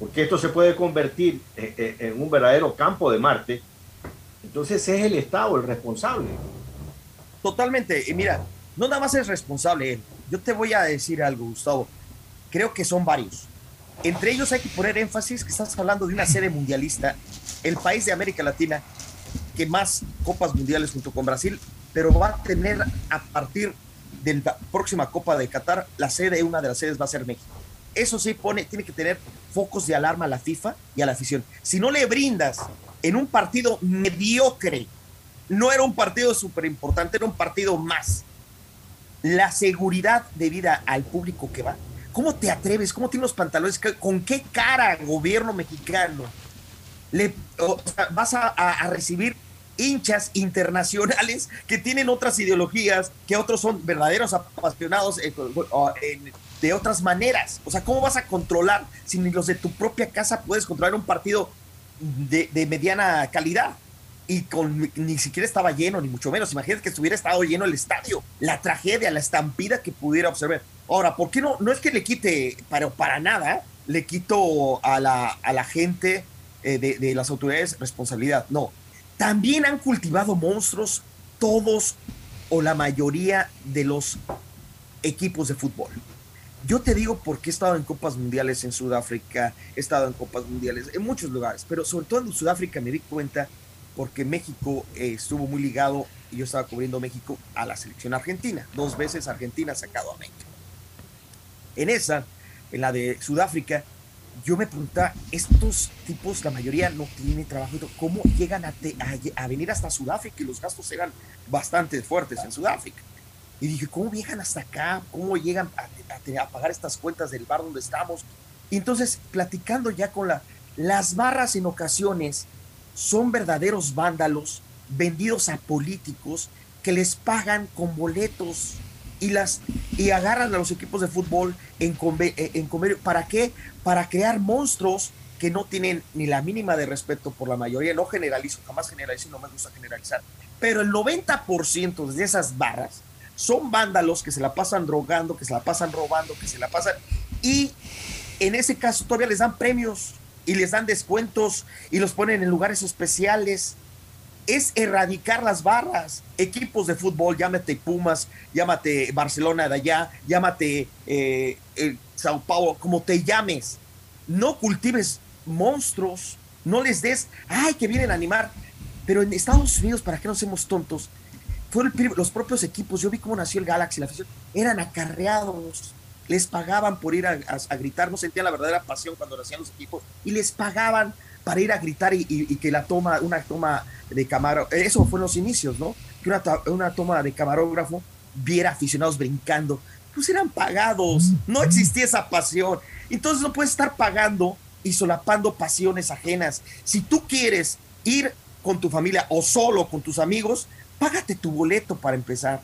porque esto se puede convertir en, en- en un verdadero campo de Marte, entonces es el Estado el responsable. Totalmente. Y mira, no nada más es responsable él. Yo te voy a decir algo, Gustavo. Creo que son varios. Entre ellos hay que poner énfasis que estás hablando de una sede mundialista, el país de América Latina que más copas mundiales junto con Brasil, pero va a tener a partir de la próxima Copa de Qatar, la sede, una de las sedes va a ser México. Eso sí pone, tiene que tener focos de alarma a la FIFA y a la afición. Si no le brindas en un partido mediocre, no era un partido súper importante, era un partido más. La seguridad debida al público que va. ¿Cómo te atreves? ¿Cómo tienes los pantalones? ¿Qué- ¿Con qué cara, gobierno mexicano? Le, vas a, recibir hinchas internacionales que tienen otras ideologías, que otros son verdaderos apasionados eh, en- de otras maneras. O sea, ¿cómo vas a controlar si ni los de tu propia casa puedes controlar un partido de, mediana calidad? Y con, ni siquiera estaba lleno, ni mucho menos. Imagínate que estuviera estado lleno el estadio. La tragedia, la estampida que pudiera observar. Ahora, ¿por qué no? No es que le quite, pero para nada, le quito a la, a la gente eh, de, de las autoridades responsabilidad. No. También han cultivado monstruos todos o la mayoría de los equipos de fútbol. Yo te digo porque he estado en Copas Mundiales en Sudáfrica, he estado en Copas Mundiales en muchos lugares, pero sobre todo en Sudáfrica me di cuenta porque México eh, estuvo muy ligado y yo estaba cubriendo México a la selección argentina. Dos veces Argentina ha sacado a México. En esa, en la de Sudáfrica, yo me preguntaba, estos tipos, la mayoría no tiene trabajo, ¿cómo llegan a, a venir hasta Sudáfrica? Y los gastos eran bastante fuertes en Sudáfrica. Y dije, ¿cómo viajan hasta acá? ¿Cómo llegan a, a- a pagar estas cuentas del bar donde estamos? Y entonces, platicando ya con la, las barras en ocasiones son verdaderos vándalos vendidos a políticos que les pagan con boletos y las y agarran a los equipos de fútbol en, conve- eh, en convenio. ¿Para qué? Para crear monstruos que no tienen ni la mínima de respeto por la mayoría. No generalizo, jamás generalizo, no me gusta generalizar. pero el 90% de esas barras son vándalos que se la pasan drogando, que se la pasan robando, que se la pasan... Y en ese caso todavía les dan premios y les dan descuentos y los ponen en lugares especiales. Es erradicar las barras. Equipos de fútbol, llámate Pumas, llámate Barcelona de allá, llámate eh, Sao Paulo, como te llames. No cultives monstruos, no les des, ay, que vienen a animar. Pero en Estados Unidos, ¿para qué no seamos tontos? Fueron los propios equipos, yo vi cómo nació el Galaxy, la afición, eran acarreados, les pagaban por ir a, gritar, no sentían la verdadera pasión cuando nacían los equipos, y les pagaban para ir a gritar y, que la toma, una toma de camarógrafo, eso fue en los inicios, ¿no? Que una, una toma de camarógrafo viera aficionados brincando, pues eran pagados, no existía esa pasión. Entonces no puedes estar pagando y solapando pasiones ajenas. Si tú quieres ir con tu familia o solo con tus amigos, págate tu boleto para empezar,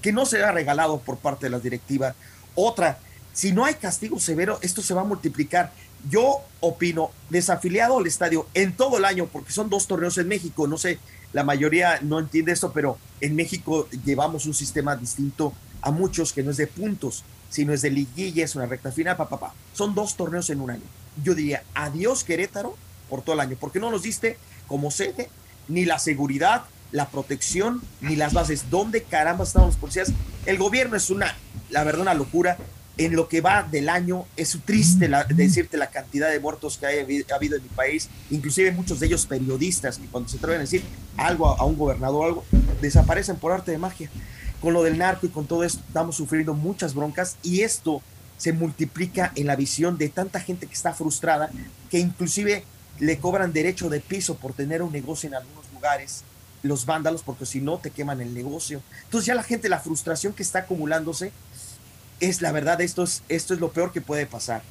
que no será regalado por parte de la directiva. Otra, si no hay castigo severo, esto se va a multiplicar. Yo opino, desafiliado al estadio en todo el año, porque son dos torneos en México, no sé, la mayoría no entiende esto, pero en México llevamos un sistema distinto a muchos que no es de puntos, sino es de liguilla, es una recta final, papá. Pa, pa. Son dos torneos en un año. Yo diría, adiós Querétaro por todo el año, porque no nos diste como sede ni la seguridad, la protección, ni las bases. ¿Dónde caramba están los policías? El gobierno es una, la verdad, una locura. En lo que va del año, es triste decirte la cantidad de muertos que ha habido en mi país, inclusive muchos de ellos periodistas, que cuando se atreven a decir algo a, un gobernador o algo, desaparecen por arte de magia. Con lo del narco y con todo esto, estamos sufriendo muchas broncas y esto se multiplica en la visión de tanta gente que está frustrada, que inclusive le cobran derecho de piso por tener un negocio en algunos lugares, los vándalos, porque si no te queman el negocio. Entonces ya la gente, la frustración que está acumulándose, es la verdad, esto es, esto es lo peor que puede pasar.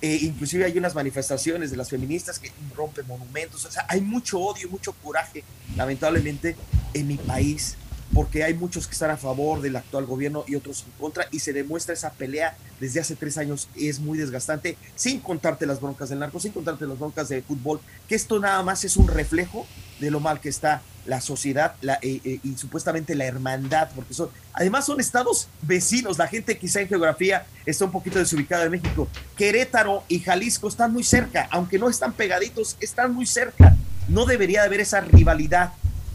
Eh, inclusive hay unas manifestaciones de las feministas que rompen monumentos, o sea, hay mucho odio, mucho coraje, lamentablemente, en mi país porque hay muchos que están a favor del actual gobierno y otros en contra, y se demuestra esa pelea desde hace tres años, es muy desgastante, sin contarte las broncas del narco, sin contarte las broncas del fútbol, que esto nada más es un reflejo de lo mal que está la sociedad eh, eh, y supuestamente la hermandad, porque son, además son estados vecinos, la gente quizá en geografía está un poquito desubicada de México, Querétaro y Jalisco están muy cerca, aunque no están pegaditos, están muy cerca, no debería haber esa rivalidad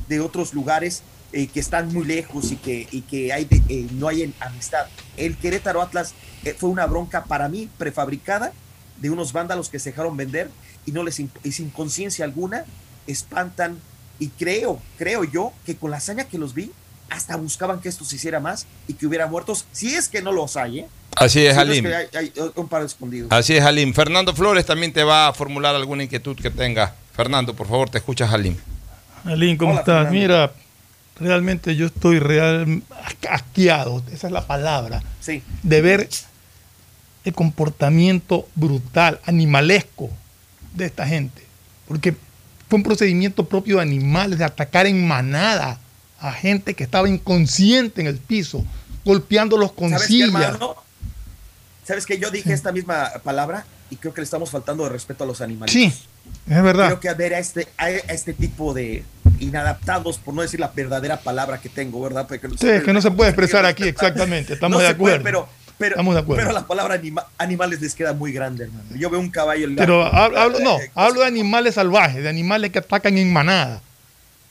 de otros lugares eh, que están muy lejos y que, y que no hay amistad. El Querétaro Atlas fue una bronca para mí prefabricada de unos vándalos que se dejaron vender y no les y sin conciencia alguna espantan y creo, creo yo que con la hazaña que los vi hasta buscaban que esto se hiciera más y que hubiera muertos, si es que no los hay, Así es, Halim. hay, un par escondidos. Así es, Halim. Fernando Flores también te va a formular alguna inquietud que tenga. Fernando, por favor, te escuchas, Halim. Halim, ¿cómo estás? Mira, realmente yo estoy real asqueado, esa es la palabra, de ver el comportamiento brutal, animalesco de esta gente. Porque fue un procedimiento propio de animales, de atacar en manada a gente que estaba inconsciente en el piso, golpeándolos con ¿Sabes sillas. ¿Sabes que yo dije esta misma palabra y creo que le estamos faltando de respeto a los animales? Sí, es verdad. Creo que a ver a este, a este tipo de, inadaptados, por no decir la verdadera palabra que tengo, ¿verdad? Porque sí, es que no se puede expresar aquí, exactamente, estamos de acuerdo. pero, pero, Estamos de acuerdo. pero la palabra animales les queda muy grande, hermano. Yo veo un caballo. Pero hablo, no, hablo de animales salvajes, de animales que atacan en manada.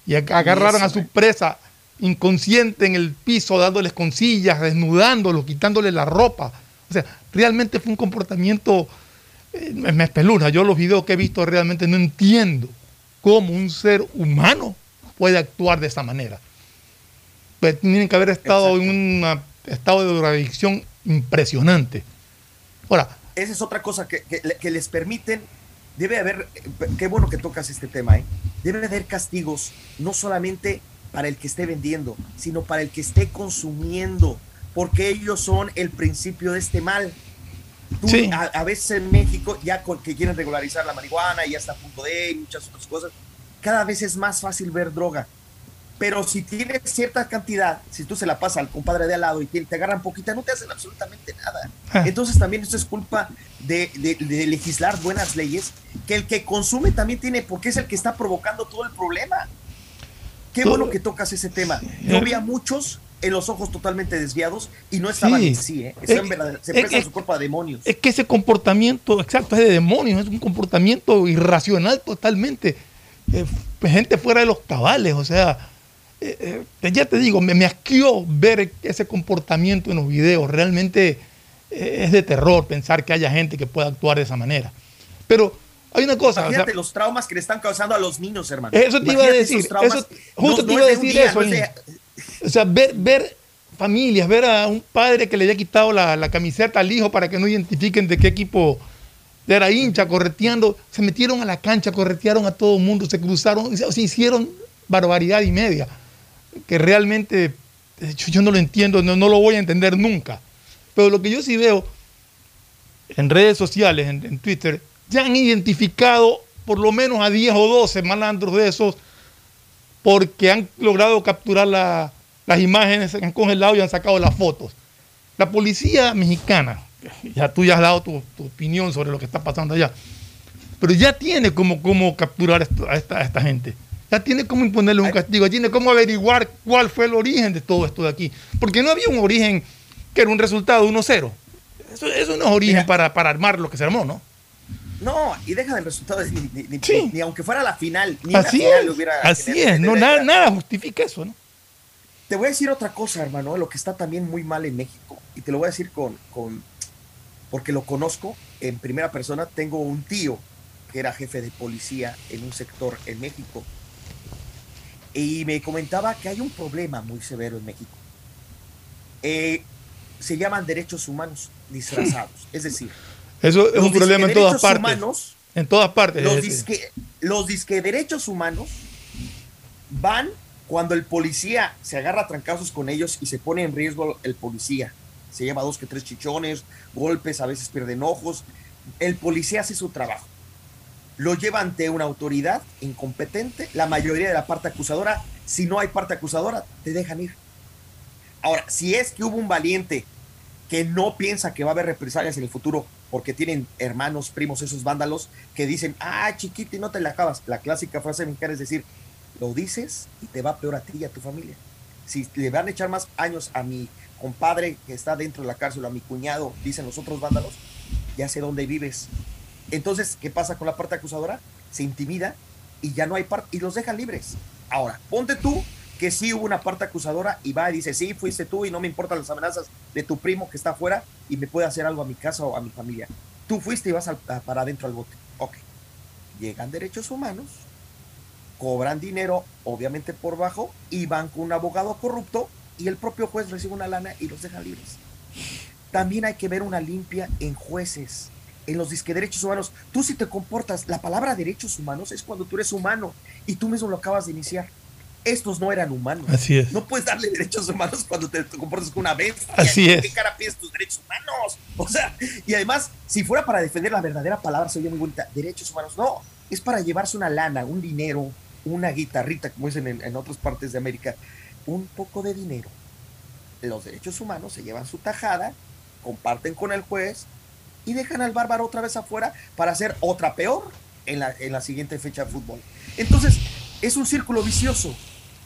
Y agarraron a su presa inconsciente en el piso, dándoles con sillas, desnudándolos, quitándole la ropa. O sea, realmente fue un comportamiento, eh, me espeluna. Yo los videos que he visto realmente no entiendo cómo un ser humano puede actuar de esa manera. Pues tienen que haber estado en un estado de drogadicción impresionante. Ahora, esa es otra cosa que, les permiten, debe haber, qué bueno que tocas este tema, ¿eh? debe haber castigos, no solamente para el que esté vendiendo, sino para el que esté consumiendo, porque ellos son el principio de este mal. a, veces en México, ya que quieren regularizar la marihuana y ya está a punto de y muchas otras cosas, cada vez es más fácil ver droga. Pero si tienes cierta cantidad, si tú se la pasas al compadre de al lado y te, agarran poquita, no te hacen absolutamente nada. Ah. Entonces también esto es culpa de, legislar buenas leyes, que el que consume también tiene, porque es el que está provocando todo el problema. qué Todo- bueno que tocas ese tema. Yo vi a muchos en los ojos totalmente desviados y no estaban Sí. en sí, ¿eh? Es- se es- prestan es- su cuerpo a demonios. Es que ese comportamiento, exacto, es de demonios, es un comportamiento irracional totalmente. Eh, gente fuera de los cabales, o sea, eh, eh, ya te digo, me, me asqueó ver ese comportamiento en los videos. Realmente eh, es de terror pensar que haya gente que pueda actuar de esa manera. Pero hay una cosa, o sea, Imagínate los traumas que le están causando a los niños, hermano. eso te iba a decir, eso, justo No- te no iba a decir día, eso. no. O sea, ver, ver familias, ver a un padre que le haya quitado la, la camiseta al hijo para que no identifiquen de qué equipo era hincha, correteando, se metieron a la cancha, corretearon a todo el mundo, se cruzaron, se, se hicieron barbaridad y media, que realmente yo, no lo entiendo, no, no lo voy a entender nunca. Pero lo que yo sí veo en redes sociales, en, Twitter, ya han identificado por lo menos a 10 o 12 malandros de esos porque han logrado capturar la- las imágenes, han congelado y han sacado las fotos. La policía mexicana, ya tú ya has dado tu, tu opinión sobre lo que está pasando allá, pero ya tiene cómo, cómo capturar a, esta, a esta gente. Ya tiene cómo imponerle un castigo, ya tiene cómo averiguar cuál fue el origen de todo esto de aquí. Porque no había un origen que era un resultado 1-0. Eso, eso no es origen para, para armar lo que se armó, ¿no? No, y deja del resultado, ni, ni- ni- ni aunque fuera la final, ni Así una final es, le hubiera así generado- es, no, nada, nada justifica eso, ¿no? Te voy a decir otra cosa, hermano, lo que está también muy mal en México. Y te lo voy a decir con, con porque lo conozco en primera persona. Tengo un tío que era jefe de policía en un sector en México. Y me comentaba que hay un problema muy severo en México. Eh, se llaman derechos humanos disfrazados. Es decir, Eso es un problema en todas partes. humanos en todas partes. los disque, los disque derechos humanos van cuando el policía se agarra a trancazos con ellos y se pone en riesgo el policía. Se lleva dos que tres chichones, golpes, a veces pierden ojos. El policía hace su trabajo. Lo lleva ante una autoridad incompetente. La mayoría de la parte acusadora, si no hay parte acusadora, te dejan ir. Ahora, si es que hubo un valiente que no piensa que va a haber represalias en el futuro porque tienen hermanos, primos, esos vándalos que dicen, ah, chiquito, y no te la acabas. La clásica frase mexicana es decir, lo dices y te va peor a ti y a tu familia. Si le van a echar más años a mi compadre que está dentro de la cárcel, a mi cuñado, dicen los otros vándalos, ya sé dónde vives. Entonces, ¿qué pasa con la parte acusadora? Se intimida y ya no hay parte, y los dejan libres. Ahora, ponte tú que sí hubo una parte acusadora y va y dice, sí, fuiste tú y no me importan las amenazas de tu primo que está afuera y me puede hacer algo a mi casa o a mi familia. Tú fuiste y vas al- para adentro al bote. Ok. Llegan derechos humanos, cobran dinero, obviamente por bajo, y van con un abogado corrupto y el propio juez recibe una lana y los deja libres. También hay que ver una limpia en jueces, en los disque derechos humanos. Tú si te comportas, la palabra derechos humanos es cuando tú eres humano y tú mismo lo acabas de iniciar. Estos no eran humanos. Así es. No puedes darle derechos humanos cuando te, te comportas con una bestia. Así ¿Con es. ¿Qué cara pides tus derechos humanos? O sea, y además, si fuera para defender la verdadera palabra, se oye muy bonita. Derechos humanos, no. Es para llevarse una lana, un dinero, una guitarrita, como dicen en, en otras partes de América. Un poco de dinero. Los derechos humanos se llevan su tajada, comparten con el juez y dejan al bárbaro otra vez afuera para hacer otra peor en la, en la siguiente fecha de fútbol. Entonces, es un círculo vicioso.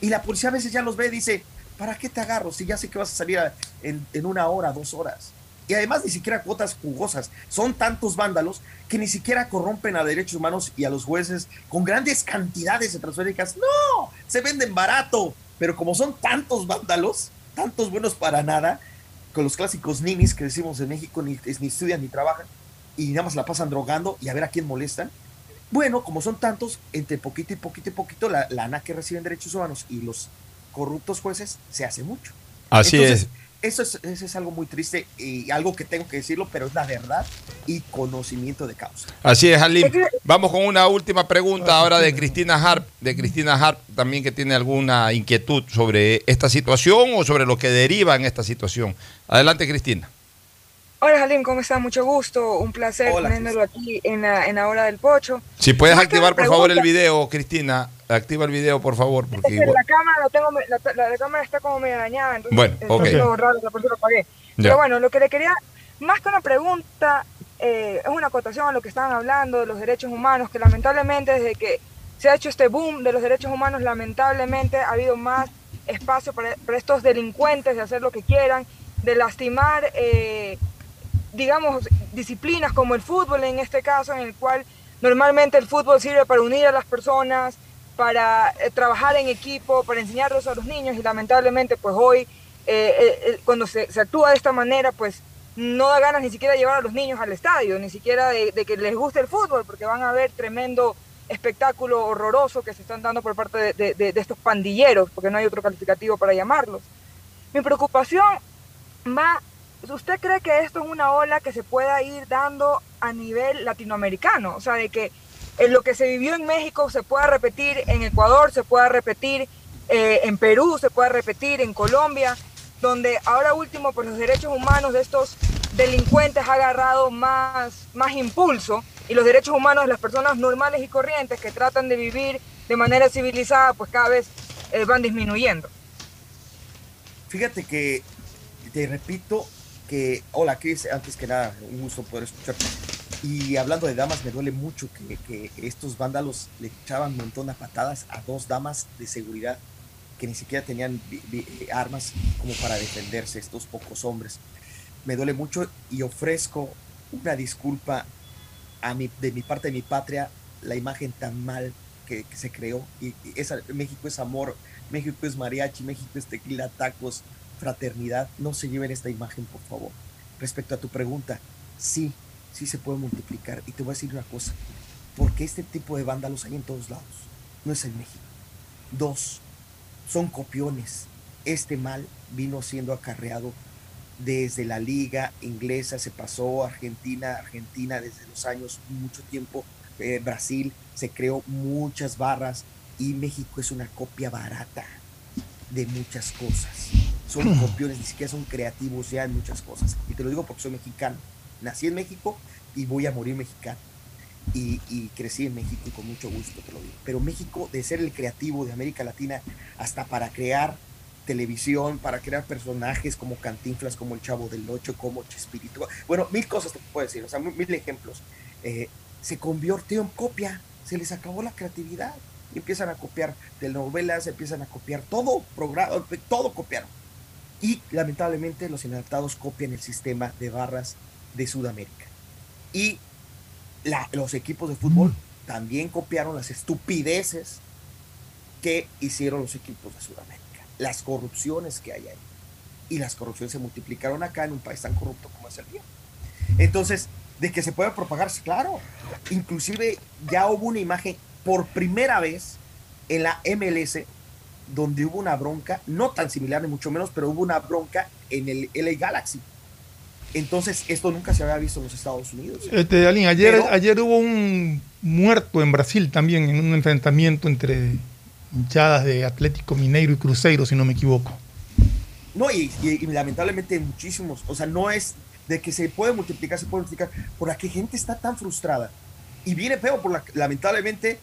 Y la policía a veces ya los ve y dice, ¿para qué te agarro si ya sé que vas a salir en, en una hora, dos horas? Y además ni siquiera cuotas jugosas. Son tantos vándalos que ni siquiera corrompen a derechos humanos y a los jueces con grandes cantidades de transferencias. No, se venden barato. Pero como son tantos vándalos, tantos buenos para nada, con los clásicos ninis que decimos en México, ni, ni estudian ni trabajan y nada más la pasan drogando y a ver a quién molestan. Bueno, como son tantos, entre poquito y poquito y poquito, la la lana que reciben derechos humanos y los corruptos jueces se hace mucho. Así Entonces, es. Eso es, eso es algo muy triste y algo que tengo que decirlo, pero es la verdad y conocimiento de causa. Así es, Alim. Vamos con una última pregunta ahora de Cristina Harp, de Cristina Harp también que tiene alguna inquietud sobre esta situación o sobre lo que deriva en esta situación. Adelante, Cristina. Hola Jalim, ¿cómo está? Mucho gusto, un placer Hola, tenerlo aquí en la, en la hora del pocho. Si puedes activar, por favor, el video, Cristina. Activa el video, por favor, porque igual- la cámara lo tengo, la, la- la cámara está como medio dañada, entonces Bueno, raro, por eso lo apagué. Ya. Pero bueno, lo que le quería, más que una pregunta, eh, es una acotación a lo que estaban hablando de los derechos humanos, que lamentablemente desde que se ha hecho este boom de los derechos humanos, lamentablemente ha habido más espacio para, estos delincuentes de hacer lo que quieran, de lastimar, eh, digamos, disciplinas como el fútbol en este caso, en el cual normalmente el fútbol sirve para unir a las personas, para eh, trabajar en equipo, para enseñarlos a los niños y lamentablemente pues hoy eh, cuando se, actúa de esta manera pues no da ganas ni siquiera de llevar a los niños al estadio, ni siquiera de, de que les guste el fútbol porque van a ver tremendo espectáculo horroroso que se están dando por parte de, estos pandilleros, porque no hay otro calificativo para llamarlos. Mi preocupación va, ¿usted cree que esto es una ola que se pueda ir dando a nivel latinoamericano? O sea, de que en lo que se vivió en México se pueda repetir en Ecuador, se pueda repetir eh, en Perú, se pueda repetir en Colombia, donde ahora último, por los derechos humanos de estos delincuentes ha agarrado más, más impulso y los derechos humanos de las personas normales y corrientes que tratan de vivir de manera civilizada, pues cada vez eh, van disminuyendo. Fíjate que, te repito que, hola Chris, antes que nada, un gusto poder escucharte. Y hablando de damas, me duele mucho que, que estos vándalos le echaban un montón de patadas a dos damas de seguridad que ni siquiera tenían armas como para defenderse, estos pocos hombres. Me duele mucho y ofrezco una disculpa de mi parte de mi patria la imagen tan mal que, se creó. Y, México es amor, México es mariachi, México es tequila, tacos, fraternidad. No se lleven esta imagen, por favor. Respecto a tu pregunta, sí, sí se puede multiplicar. Y te voy a decir una cosa, porque este tipo de vándalos hay en todos lados, no es en México. Dos, son copiones. Este mal vino siendo acarreado desde la liga inglesa, se pasó a Argentina, Argentina desde los años mucho tiempo, eh, Brasil, se creó muchas barras y México es una copia barata de muchas cosas. Son copiones, ni siquiera son creativos ya en muchas cosas. Y te lo digo porque soy mexicano. Nací en México y voy a morir mexicano. Y, crecí en México y con mucho gusto te lo digo. Pero México, de ser el creativo de América Latina, hasta para crear televisión para crear personajes como Cantinflas, como el Chavo del Ocho, como Chespirito. Bueno, mil cosas te puedo decir, o sea, mil ejemplos. Eh, se convirtió en copia, se les acabó la creatividad. Y empiezan a copiar telenovelas, empiezan a copiar todo, programa, todo copiaron. Y lamentablemente los inadaptados copian el sistema de barras de Sudamérica. Y los equipos de fútbol también copiaron las estupideces que hicieron los equipos de Sudamérica las corrupciones que hay ahí. Y las corrupciones se multiplicaron acá en un país tan corrupto como es el mío. Entonces, de que se puede propagarse, claro. Inclusive ya hubo una imagen por primera vez en la MLS donde hubo una bronca, no tan similar ni mucho menos, pero hubo una bronca en el LA Galaxy. Entonces, esto nunca se había visto en los Estados Unidos. Este, ayer, ayer hubo un muerto en Brasil también en un enfrentamiento entre hinchadas de Atlético Mineiro y Cruzeiro, si no me equivoco. No, y, lamentablemente muchísimos, o sea, no es de que se puede multiplicar, se puede multiplicar, por la que gente está tan frustrada. Y viene feo, por la, lamentablemente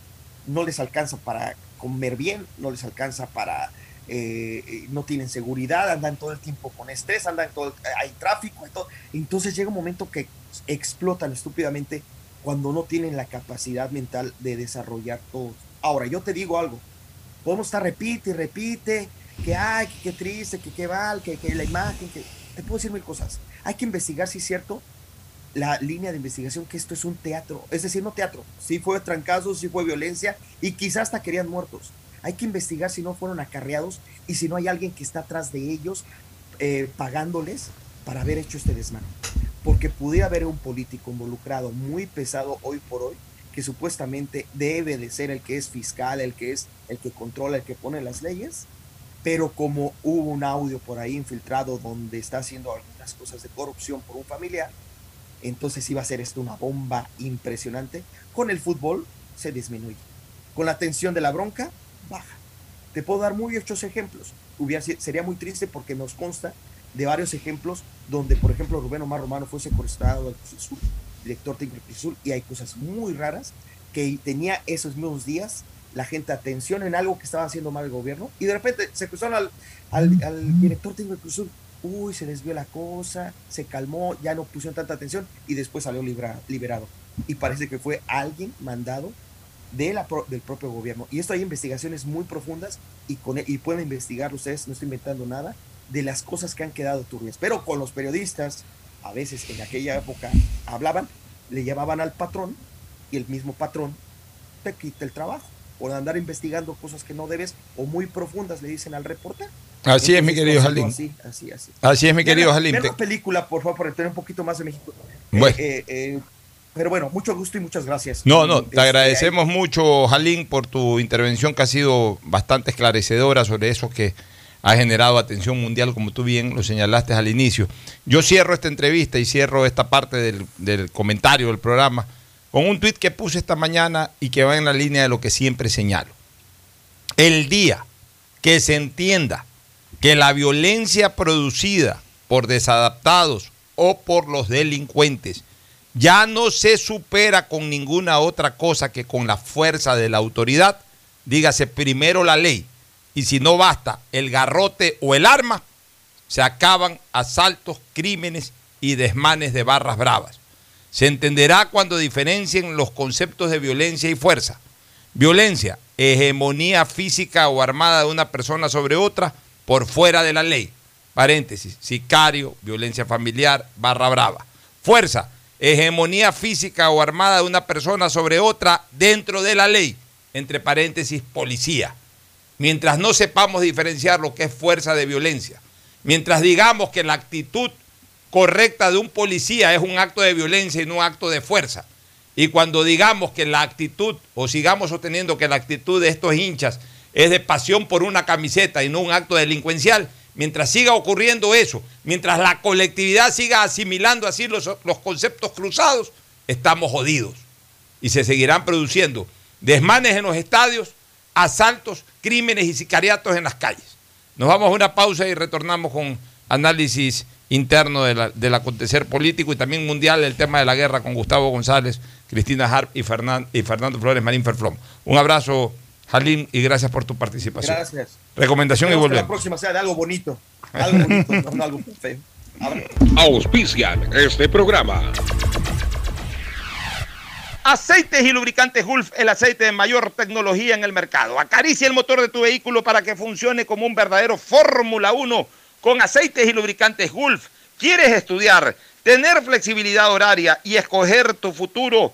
no les alcanza para comer bien, no les alcanza para, eh, eh, no tienen seguridad, andan todo el tiempo con estrés, andan todo, hay tráfico. Entonces llega un momento que explotan estúpidamente cuando no tienen la capacidad mental de desarrollar todo. Ahora, yo te digo algo, podemos estar repite y repite, que ay, que triste, que qué mal, que, que la imagen, que te puedo decir mil cosas. Hay que investigar si es cierto la línea de investigación que esto es un teatro, es decir, no teatro, si fue trancazo, si fue violencia y quizás hasta querían muertos. Hay que investigar si no fueron acarreados y si no hay alguien que está atrás de ellos eh, pagándoles para haber hecho este desmano. Porque pudiera haber un político involucrado muy pesado hoy por hoy que supuestamente debe de ser el que es fiscal, el que es el que controla, el que pone las leyes, pero como hubo un audio por ahí infiltrado donde está haciendo algunas cosas de corrupción por un familiar, entonces iba a ser esto una bomba impresionante. Con el fútbol se disminuye. Con la tensión de la bronca, baja. Te puedo dar muchos ejemplos. Hubiera, sería muy triste porque nos consta de varios ejemplos donde, por ejemplo, Rubén Omar Romano fue secuestrado al Cruz director técnico Azul, y hay cosas muy raras que tenía esos mismos días la gente atención en algo que estaba haciendo mal el gobierno y de repente se cruzaron al, al, director técnico de Cruz uy, se desvió la cosa, se calmó, ya no pusieron tanta atención y después salió liberado. Y parece que fue alguien mandado de la del propio gobierno. Y esto hay investigaciones muy profundas y, con, e, y pueden investigar ustedes, no estoy inventando nada, de las cosas que han quedado turbias. Pero con los periodistas, a veces en aquella época hablaban, le llamaban al patrón y el mismo patrón te quita el trabajo por andar investigando cosas que no debes o muy profundas, le dicen al reportero. Así es, mi querido Jalín. Así, así, así. Así es, mi querido Jalín. Vean la película, por favor, para tener un poquito más de México. Bueno. Eh, eh, pero bueno, mucho gusto y muchas gracias. No, no, te agradecemos mucho, Jalín, por tu intervención que ha sido bastante esclarecedora sobre eso que ha generado atención mundial, como tú bien lo señalaste al inicio. Yo cierro esta entrevista y cierro esta parte del, del comentario del programa con un tuit que puse esta mañana y que va en la línea de lo que siempre señalo. El día que se entienda que la violencia producida por desadaptados o por los delincuentes ya no se supera con ninguna otra cosa que con la fuerza de la autoridad, dígase primero la ley, y si no basta el garrote o el arma, se acaban asaltos, crímenes y desmanes de barras bravas. Se entenderá cuando diferencien los conceptos de violencia y fuerza. Violencia, hegemonía física o armada de una persona sobre otra por fuera de la ley. Paréntesis, sicario, violencia familiar, barra brava. Fuerza, hegemonía física o armada de una persona sobre otra dentro de la ley, entre paréntesis, policía. Mientras no sepamos diferenciar lo que es fuerza de violencia, mientras digamos que la actitud correcta de un policía es un acto de violencia y no un acto de fuerza, y cuando digamos que la actitud, o sigamos sosteniendo que la actitud de estos hinchas es de pasión por una camiseta y no un acto delincuencial, mientras siga ocurriendo eso, mientras la colectividad siga asimilando así los, los conceptos cruzados, estamos jodidos. Y se seguirán produciendo desmanes en los estadios, asaltos, crímenes y sicariatos en las calles. Nos vamos a una pausa y retornamos con análisis interno del acontecer político y también mundial el tema de la guerra con Gustavo González, Cristina Harp y, y Fernando Flores Marín Ferflom. Un abrazo Jalín, y gracias por tu participación. Gracias. Recomendación y volvemos. Que la próxima sea de algo bonito. Algo bonito, no algo feo. Auspician este programa. Aceites y lubricantes Gulf, el aceite de mayor tecnología en el mercado. Acaricia el motor de tu vehículo para que funcione como un verdadero Fórmula 1 con aceites y lubricantes Gulf. ¿Quieres estudiar, tener flexibilidad horaria y escoger tu futuro?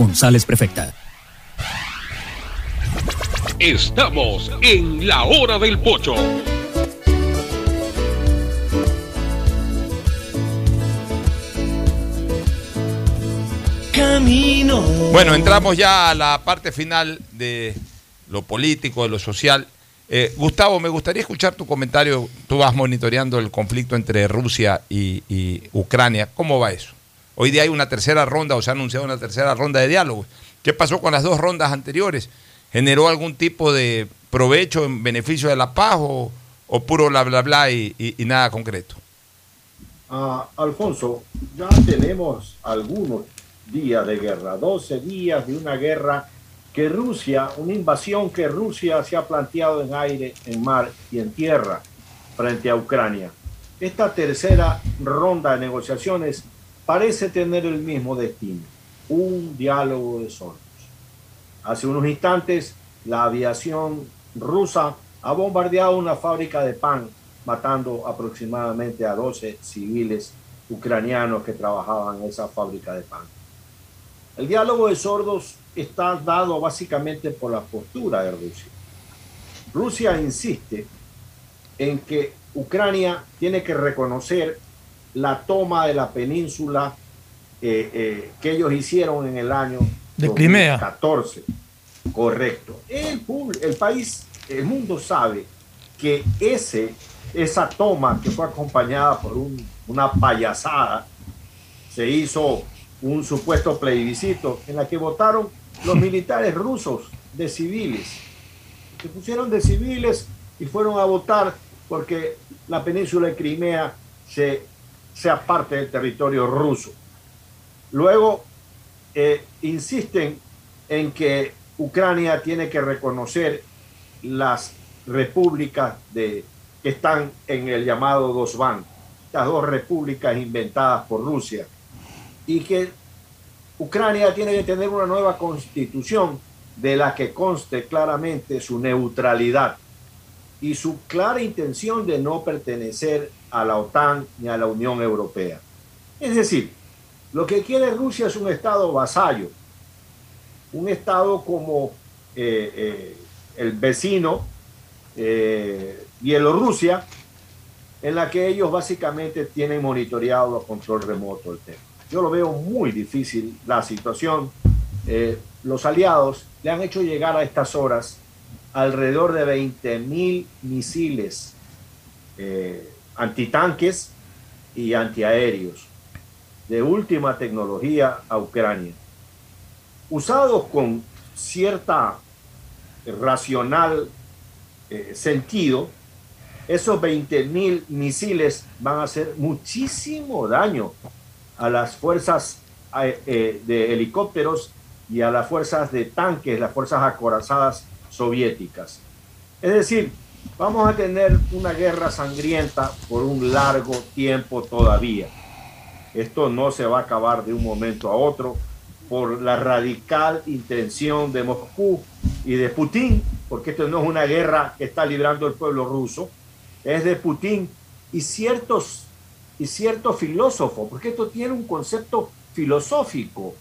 González Prefecta. Estamos en la hora del pocho. camino. Bueno, entramos ya a la parte final de lo político, de lo social. Eh, Gustavo, me gustaría escuchar tu comentario. Tú vas monitoreando el conflicto entre Rusia y, y Ucrania. ¿Cómo va eso? Hoy día hay una tercera ronda o se ha anunciado una tercera ronda de diálogo. ¿Qué pasó con las dos rondas anteriores? ¿Generó algún tipo de provecho en beneficio de la paz o, puro bla bla bla y nada concreto? Ah, Alfonso, ya tenemos algunos días de guerra, 12 días de una guerra que Rusia, una invasión que Rusia se ha planteado en aire, en mar y en tierra frente a Ucrania. Esta tercera ronda de negociaciones parece tener el mismo destino, un diálogo de sordos. Hace unos instantes, la aviación rusa ha bombardeado una fábrica de pan, matando aproximadamente a 12 civiles ucranianos que trabajaban en esa fábrica de pan. El diálogo de sordos está dado básicamente por la postura de Rusia. Rusia insiste en que Ucrania tiene que reconocer la toma de la península eh, eh, que ellos hicieron en el año De Crimea. 2014. Correcto. El, el país, el mundo sabe que ese, esa toma que fue acompañada por un- una payasada, se hizo un supuesto plebiscito en la que votaron los militares rusos de civiles. Se pusieron de civiles y fueron a votar porque la península de Crimea se, sea parte del territorio ruso. Luego eh, insisten en que Ucrania tiene que reconocer las repúblicas que están en el llamado Dosban, las dos repúblicas inventadas por Rusia, y que Ucrania tiene que tener una nueva constitución de la que conste claramente su neutralidad y su clara intención de no pertenecer a la OTAN ni a la Unión Europea. Es decir, lo que quiere Rusia es un Estado vasallo, un Estado como eh, eh, el vecino eh, Bielorrusia, en la que ellos básicamente tienen monitoreado a control remoto el tema. Yo lo veo muy difícil la situación. Los aliados le han hecho llegar a estas horas alrededor de 20 mil misiles antitanques y antiaéreos de última tecnología a Ucrania, usados con cierta racional eh, sentido, esos 20 mil misiles van a hacer muchísimo daño a las fuerzas eh, eh, de helicópteros y a las fuerzas de tanques, las fuerzas acorazadas soviéticas. Es decir, vamos a tener una guerra sangrienta por un largo tiempo todavía. Esto no se va a acabar de un momento a otro por la radical intención de Moscú y de Putin, porque esto no es una guerra que está librando el pueblo ruso, es de Putin y ciertos, y ciertos filósofos, porque esto tiene un concepto filosófico,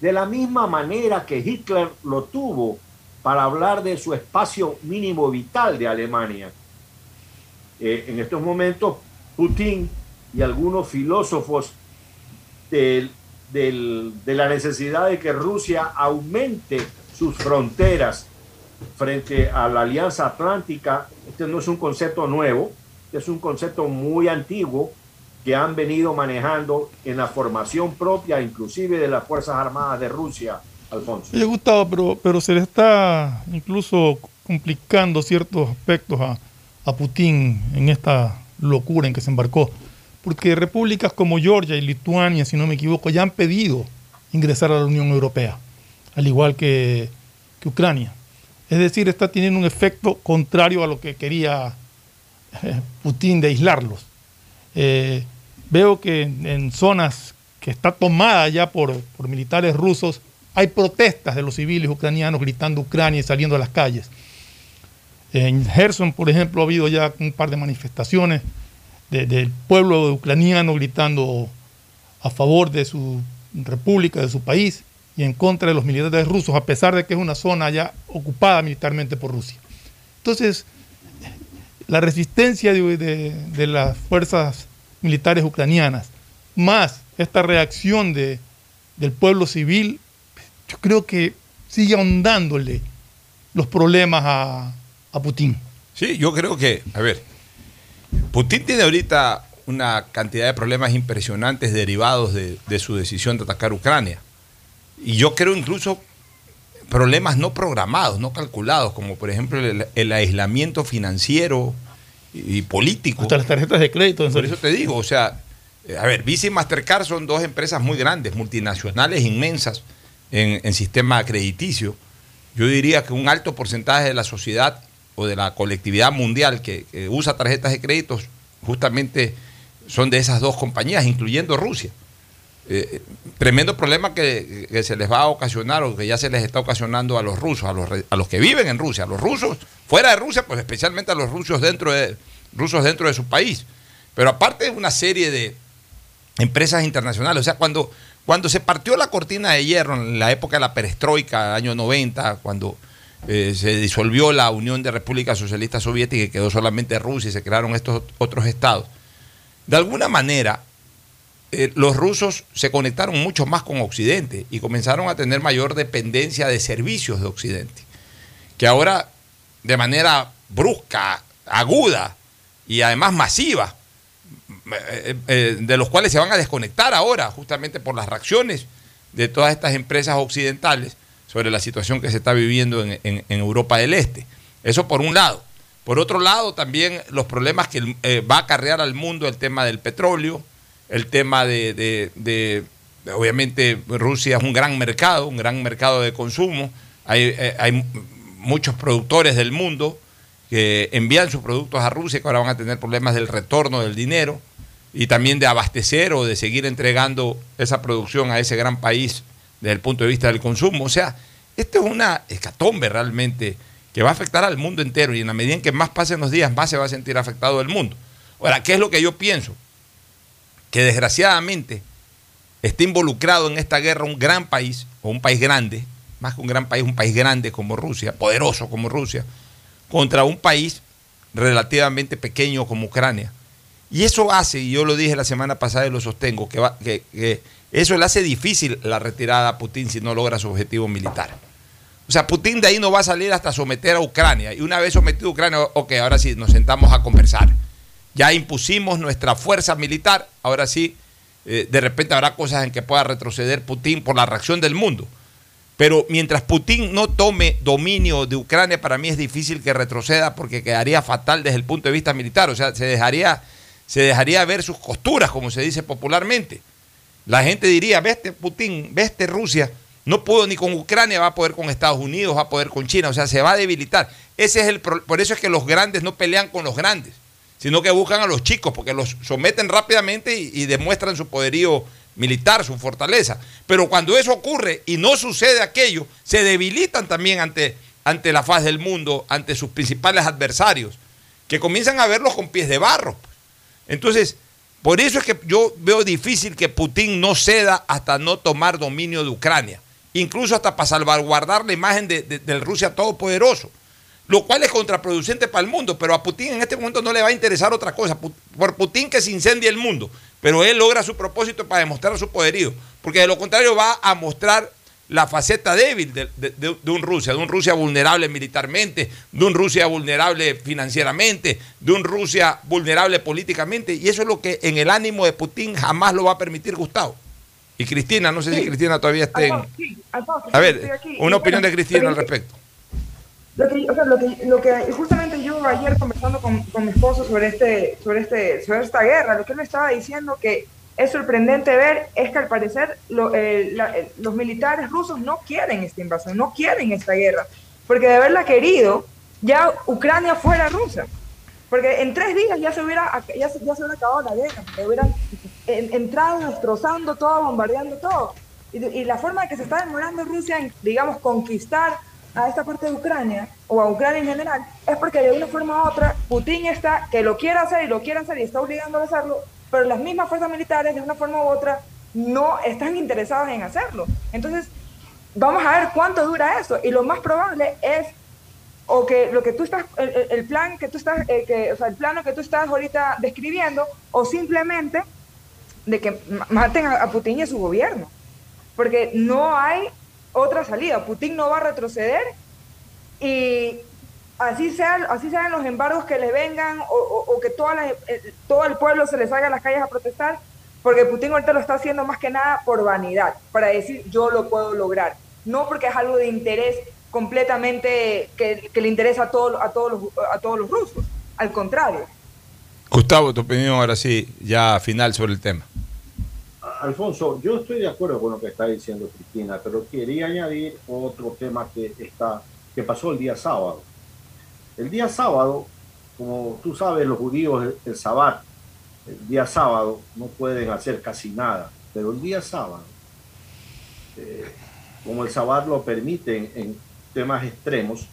de la misma manera que Hitler lo tuvo para hablar de su espacio mínimo vital de Alemania. Eh, en estos momentos, Putin y algunos filósofos de la necesidad de que Rusia aumente sus fronteras frente a la Alianza Atlántica, este no es un concepto nuevo, es un concepto muy antiguo que han venido manejando en la formación propia, inclusive de las Fuerzas Armadas de Rusia, Alfonso. Oye, Gustavo, pero, pero se le está incluso complicando ciertos aspectos a, a Putin en esta locura en que se embarcó. Porque repúblicas como Georgia y Lituania, si no me equivoco, ya han pedido ingresar a la Unión Europea, al igual que, que Ucrania. Es decir, está teniendo un efecto contrario a lo que quería eh, Putin de aislarlos. Eh, veo que en, en zonas que está tomada ya por, por militares rusos, hay protestas de los civiles ucranianos gritando Ucrania y saliendo a las calles. En Gerson, por ejemplo, ha habido ya un par de manifestaciones de- del pueblo ucraniano gritando a favor de su república, de su país, y en contra de los militares rusos, a pesar de que es una zona ya ocupada militarmente por Rusia. Entonces, la resistencia de, de- de las fuerzas militares ucranianas, más esta reacción de, del pueblo civil, yo creo que sigue ahondándole los problemas a, a Putin. Sí, yo creo que, a ver, Putin tiene ahorita una cantidad de problemas impresionantes derivados de, de su decisión de atacar Ucrania. Y yo creo incluso problemas no programados, no calculados, como por ejemplo el, el aislamiento financiero y, y político. Hasta las tarjetas de crédito. Por eso te digo, o sea, eh, a ver, Visa y Mastercard son dos empresas muy grandes, multinacionales, inmensas en, en sistema crediticio. Yo diría que un alto porcentaje de la sociedad o de la colectividad mundial que, usa tarjetas de créditos justamente son de esas dos compañías, incluyendo Rusia. Eh, tremendo problema que, se les va a ocasionar o que ya se les está ocasionando a los rusos, a los, a los que viven en Rusia, a los rusos fuera de Rusia, pues especialmente a los rusos dentro de, rusos dentro de su país. Pero aparte de una serie de empresas internacionales, o sea, cuando, cuando se partió la cortina de hierro en la época de la perestroika, año 90, cuando eh, se disolvió la Unión de Repúblicas Socialistas Soviéticas y quedó solamente Rusia y se crearon estos otros estados, de alguna manera eh, los rusos se conectaron mucho más con Occidente y comenzaron a tener mayor dependencia de servicios de Occidente, que ahora de manera brusca, aguda y además masiva, eh, eh, de los cuales se van a desconectar ahora justamente por las reacciones de todas estas empresas occidentales sobre la situación que se está viviendo en, en- Europa del Este. Eso por un lado. Por otro lado, también los problemas que eh, va a acarrear al mundo el tema del petróleo, el tema de, de- obviamente, Rusia es un gran mercado, un gran mercado de consumo. Hay, hay muchos productores del mundo que envían sus productos a Rusia, que ahora van a tener problemas del retorno del dinero y también de abastecer o de seguir entregando esa producción a ese gran país desde el punto de vista del consumo. O sea, esto es una escatombe realmente que va a afectar al mundo entero y en la medida en que más pasen los días, más se va a sentir afectado el mundo. Ahora, ¿qué es lo que yo pienso? Que desgraciadamente está involucrado en esta guerra un gran país, o un país grande, más que un gran país, un país grande como Rusia, poderoso como Rusia, contra un país relativamente pequeño como Ucrania. Y eso hace, y yo lo dije la semana pasada y lo sostengo, que, eso le hace difícil la retirada a Putin si no logra su objetivo militar. O sea, Putin de ahí no va a salir hasta someter a Ucrania. Y una vez sometido a Ucrania, ok, ahora sí, nos sentamos a conversar. Ya impusimos nuestra fuerza militar, ahora sí, eh, de repente habrá cosas en que pueda retroceder Putin por la reacción del mundo. Pero mientras Putin no tome dominio de Ucrania, para mí es difícil que retroceda porque quedaría fatal desde el punto de vista militar. O sea, se dejaría, se dejaría ver sus costuras, como se dice popularmente. La gente diría, veste Putin, veste Rusia, no pudo ni con Ucrania, va a poder con Estados Unidos, va a poder con China, o sea, se va a debilitar. Ese es el por eso es que los grandes no pelean con los grandes, sino que buscan a los chicos, porque los someten rápidamente y, y demuestran su poderío militar, su fortaleza. Pero cuando eso ocurre y no sucede aquello, se debilitan también ante, ante la faz del mundo, ante sus principales adversarios, que comienzan a verlos con pies de barro. Entonces, por eso es que yo veo difícil que Putin no ceda hasta no tomar dominio de Ucrania, incluso hasta para salvaguardar la imagen de, de- del Rusia todopoderoso, lo cual es contraproducente para el mundo, pero a Putin en este momento no le va a interesar otra cosa, por Putin que se incendie el mundo, pero él logra su propósito para demostrar su poderío, porque de lo contrario va a mostrar la faceta débil de, de- de- de un Rusia, de un Rusia vulnerable militarmente, de un Rusia vulnerable financieramente, de un Rusia vulnerable políticamente, y eso es lo que en el ánimo de Putin jamás lo va a permitir Gustavo. Y Cristina, no sé si. Cristina todavía esté en... Sí, A ver, una opinión de Cristina al respecto. Lo que, o sea, lo que, lo que justamente yo ayer conversando con, con mi esposo sobre este, sobre este, sobre esta guerra, lo que él me estaba diciendo que es sorprendente ver es que al parecer lo- eh, la- eh, los militares rusos no quieren esta invasión, no quieren esta guerra, porque de haberla querido, ya Ucrania fuera rusa. Porque en tres días ya se hubiera, ya se, ya se hubiera acabado la guerra, porque hubieran en- entrado destrozando todo, bombardeando todo. Y, de- y la forma que se está demorando Rusia en, digamos, conquistar a esta parte de Ucrania, o a Ucrania en general, es porque de una forma u otra Putin está, que lo quiere hacer y lo quiere hacer y está obligando a hacerlo, pero las mismas fuerzas militares de una forma u otra no están interesadas en hacerlo. Entonces, vamos a ver cuánto dura eso. Y lo más probable es o que lo que tú estás, el, el- plan que tú estás, eh, que, o sea, el plano que tú estás ahorita describiendo, o simplemente de que ma- maten a, a Putin y a su gobierno. porque no hay otra salida. Putin no va a retroceder y así, sea, así sean los embargos que le vengan o, que toda eh, todo el pueblo se le salga a las calles a protestar, porque Putin ahorita lo está haciendo más que nada por vanidad, para decir yo lo puedo lograr, no porque es algo de interés completamente que, le interesa a, todo, a, todos los, a todos los rusos, al contrario. Gustavo, tu opinión ahora sí, ya final sobre el tema. Alfonso, yo estoy de acuerdo con lo que está diciendo Cristina, pero quería añadir otro tema que, está, que pasó el día sábado. El día sábado, como tú sabes, los judíos, el, el el día sábado no pueden hacer casi nada, pero el día sábado, eh, como el Sabbat lo permite en, temas extremos,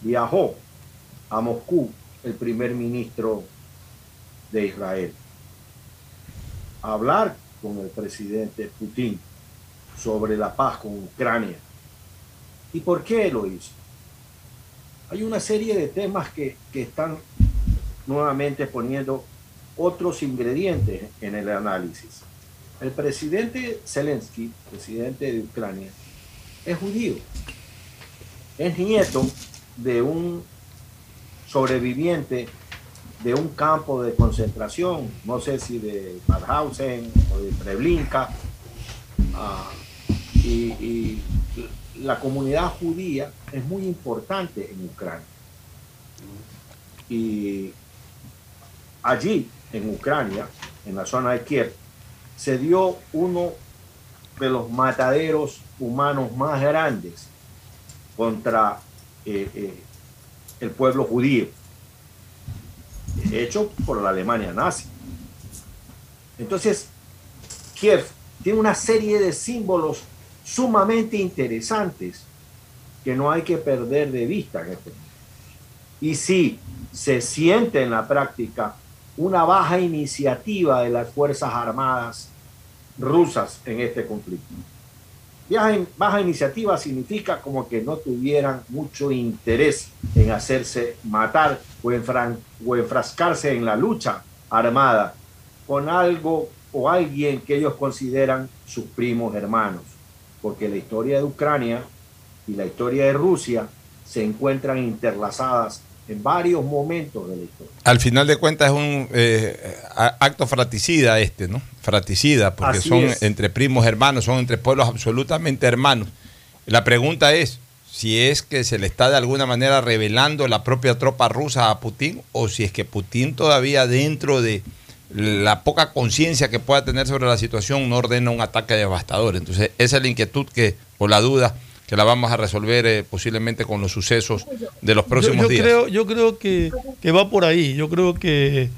viajó a Moscú el primer ministro de Israel a hablar con el presidente Putin sobre la paz con Ucrania. ¿Y por qué lo hizo? Hay una serie de temas que, que están nuevamente poniendo otros ingredientes en el análisis. El presidente Zelensky, presidente de Ucrania, es judío. Es nieto de un sobreviviente de un campo de concentración, no sé si de Mauthausen o de Treblinka, ah, y, la comunidad judía es muy importante en Ucrania. Y allí, en Ucrania, en la zona de Kiev, se dio uno de los mataderos humanos más grandes contra eh, eh, el pueblo judío hecho por la Alemania nazi. Entonces, Kiev tiene una serie de símbolos sumamente interesantes que no hay que perder de vista. Este y si se siente en la práctica una baja iniciativa de las Fuerzas Armadas rusas en este conflicto. Baja iniciativa significa como que no tuvieran mucho interés en hacerse matar o, o enfrascarse en la lucha armada con algo o alguien que ellos consideran sus primos hermanos. Porque la historia de Ucrania y la historia de Rusia se encuentran interlazadas en varios momentos de la historia. Al final de cuentas es un eh, acto fratricida este, ¿no? Fratricida, porque son entre primos hermanos, son entre pueblos absolutamente hermanos. La pregunta es si es que se le está de alguna manera revelando la propia tropa rusa a Putin o si es que Putin todavía dentro de la poca conciencia que pueda tener sobre la situación no ordena un ataque devastador. Entonces, esa es la inquietud que, o la duda que la vamos a resolver eh, posiblemente con los sucesos de los próximos yo días. Creo, yo creo que, va por ahí. Yo creo que,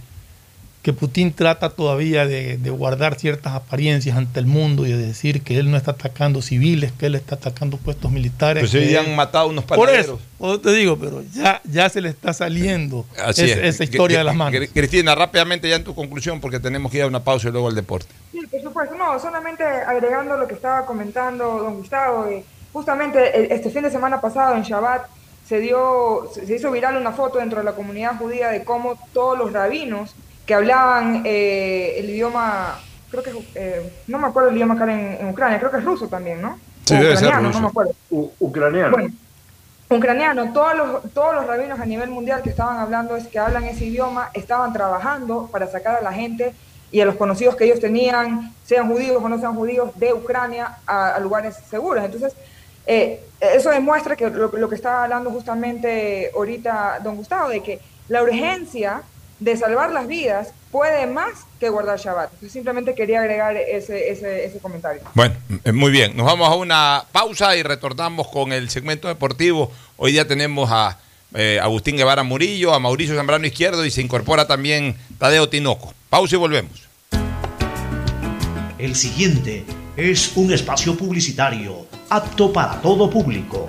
que Putin trata todavía de, guardar ciertas apariencias ante el mundo y de decir que él no está atacando civiles, que él está atacando puestos militares. Pues hoy han matado unos panaderos. Por eso, te digo, pero ya, ya se le está saliendo esa historia de las manos. Cristina, rápidamente ya en tu conclusión, porque tenemos que ir a una pausa y luego al deporte. Sí, por supuesto. No, solamente agregando lo que estaba comentando don Gustavo. Eh, Justamente este fin de semana pasado en Shabbat se, dio, se hizo viral una foto dentro de la comunidad judía de cómo todos los rabinos que hablaban eh, el idioma, creo que, eh, no me acuerdo el idioma acá en, Ucrania, creo que es ruso también, ¿no? Sí, ucraniano, no me acuerdo. ucraniano. Bueno, ucraniano, todos los, todos los rabinos a nivel mundial que estaban hablando, es que hablan ese idioma, estaban trabajando para sacar a la gente y a los conocidos que ellos tenían, sean judíos o no sean judíos, de Ucrania a lugares seguros. Entonces, eh, eso demuestra que lo, que estaba hablando justamente ahorita don Gustavo, de que la urgencia de salvar las vidas puede más que guardar Shabbat. simplemente quería agregar ese, ese, comentario. Bueno, eh, muy bien. Nos vamos a una pausa y retornamos con el segmento deportivo. Hoy día tenemos a eh, Agustín Guevara Murillo, a Mauricio Zambrano Izquierdo y se incorpora también Tadeo Tinoco. Pausa y volvemos. El siguiente es un espacio publicitario apto para todo público.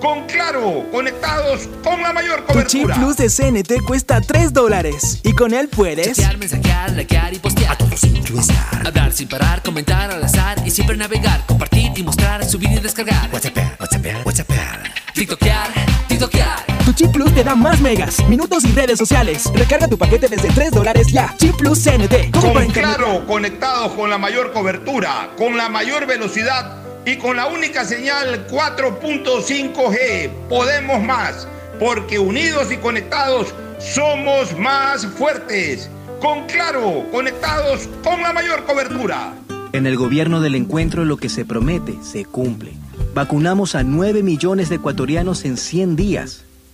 Con Claro, conectados con la mayor Tu chip cobertura. plus de CNT cuesta 3 dólares y con él puedes Chatear, mensajear, likear y postear. A todos. Hablar sin parar, comentar al azar y siempre navegar, compartir y mostrar, subir y descargar. WhatsApp, WhatsApp, WhatsApp. TikTokear, TikTokear. Tu chip plus te da más megas, minutos y redes sociales. Recarga tu paquete desde 3 dólares ya. Chip plus CNT. ¿Cómo por Con? Claro, conectados con la mayor cobertura, con la mayor velocidad y con la única señal 4.5G. Podemos más, porque unidos y conectados somos más fuertes. Con Claro, conectados con la mayor cobertura. En el gobierno del encuentro lo que se promete se cumple. Vacunamos a 9 millones de ecuatorianos en 100 días.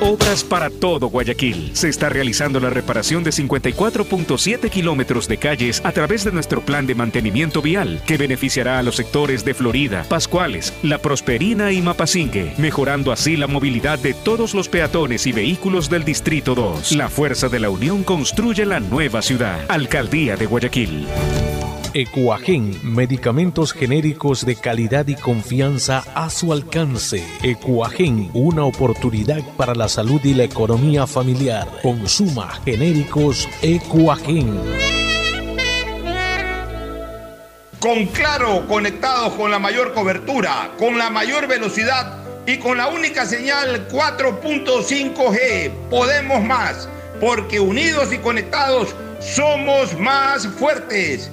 Obras para todo Guayaquil. Se está realizando la reparación de 54.7 kilómetros de calles a través de nuestro plan de mantenimiento vial, que beneficiará a los sectores de Florida, Pascuales, La Prosperina y Mapasingue, mejorando así la movilidad de todos los peatones y vehículos del Distrito 2. La Fuerza de la Unión construye la nueva ciudad. Alcaldía de Guayaquil. Ecuagen, medicamentos genéricos de calidad y confianza a su alcance. Ecuagen, una oportunidad para la salud y la economía familiar. Consuma genéricos Ecuagen. Con Claro, conectados con la mayor cobertura, con la mayor velocidad y con la única señal 4.5G. Podemos más, porque unidos y conectados somos más fuertes.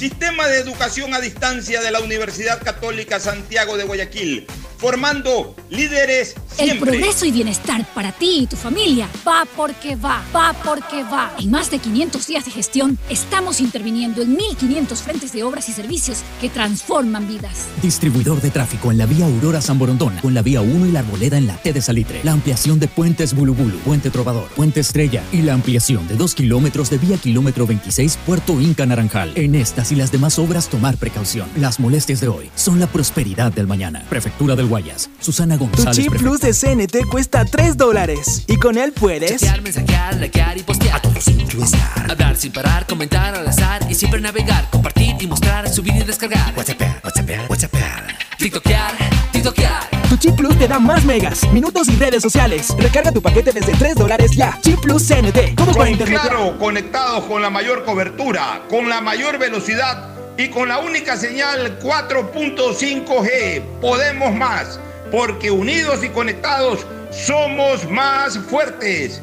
Sistema de educación a distancia de la Universidad Católica Santiago de Guayaquil, formando líderes El progreso y bienestar para ti y tu familia va porque va, va porque va. En más de 500 días de gestión, estamos interviniendo en 1.500 frentes de obras y servicios que transforman vidas. Distribuidor de tráfico en la vía Aurora San Borondón, con la vía 1 y la arboleda en la T de Salitre. La ampliación de puentes Bulubulu, Puente Trovador, Puente Estrella y la ampliación de 2 kilómetros de vía kilómetro 26 Puerto Inca Naranjal. En estas y las demás obras tomar precaución. Las molestias de hoy son la prosperidad del mañana. Prefectura del Guayas. Susana Tu González. chip prefecta. plus de CNT cuesta 3 dólares y con él puedes Chatear, mensajear, likear y postear. A todos incluestar. Hablar sin parar, comentar al azar y siempre navegar, compartir y mostrar, subir y descargar. WhatsApp, WhatsApp, WhatsApp. TikTokear, TikTokear. Tu chip plus te da más megas, minutos y redes sociales. Recarga tu paquete desde 3 dólares ya. Chip plus CNT. ¿Cómo por Con internet? Claro, conectados con la mayor cobertura, con la mayor velocidad y con la única señal 4.5G. Podemos más, porque unidos y conectados somos más fuertes.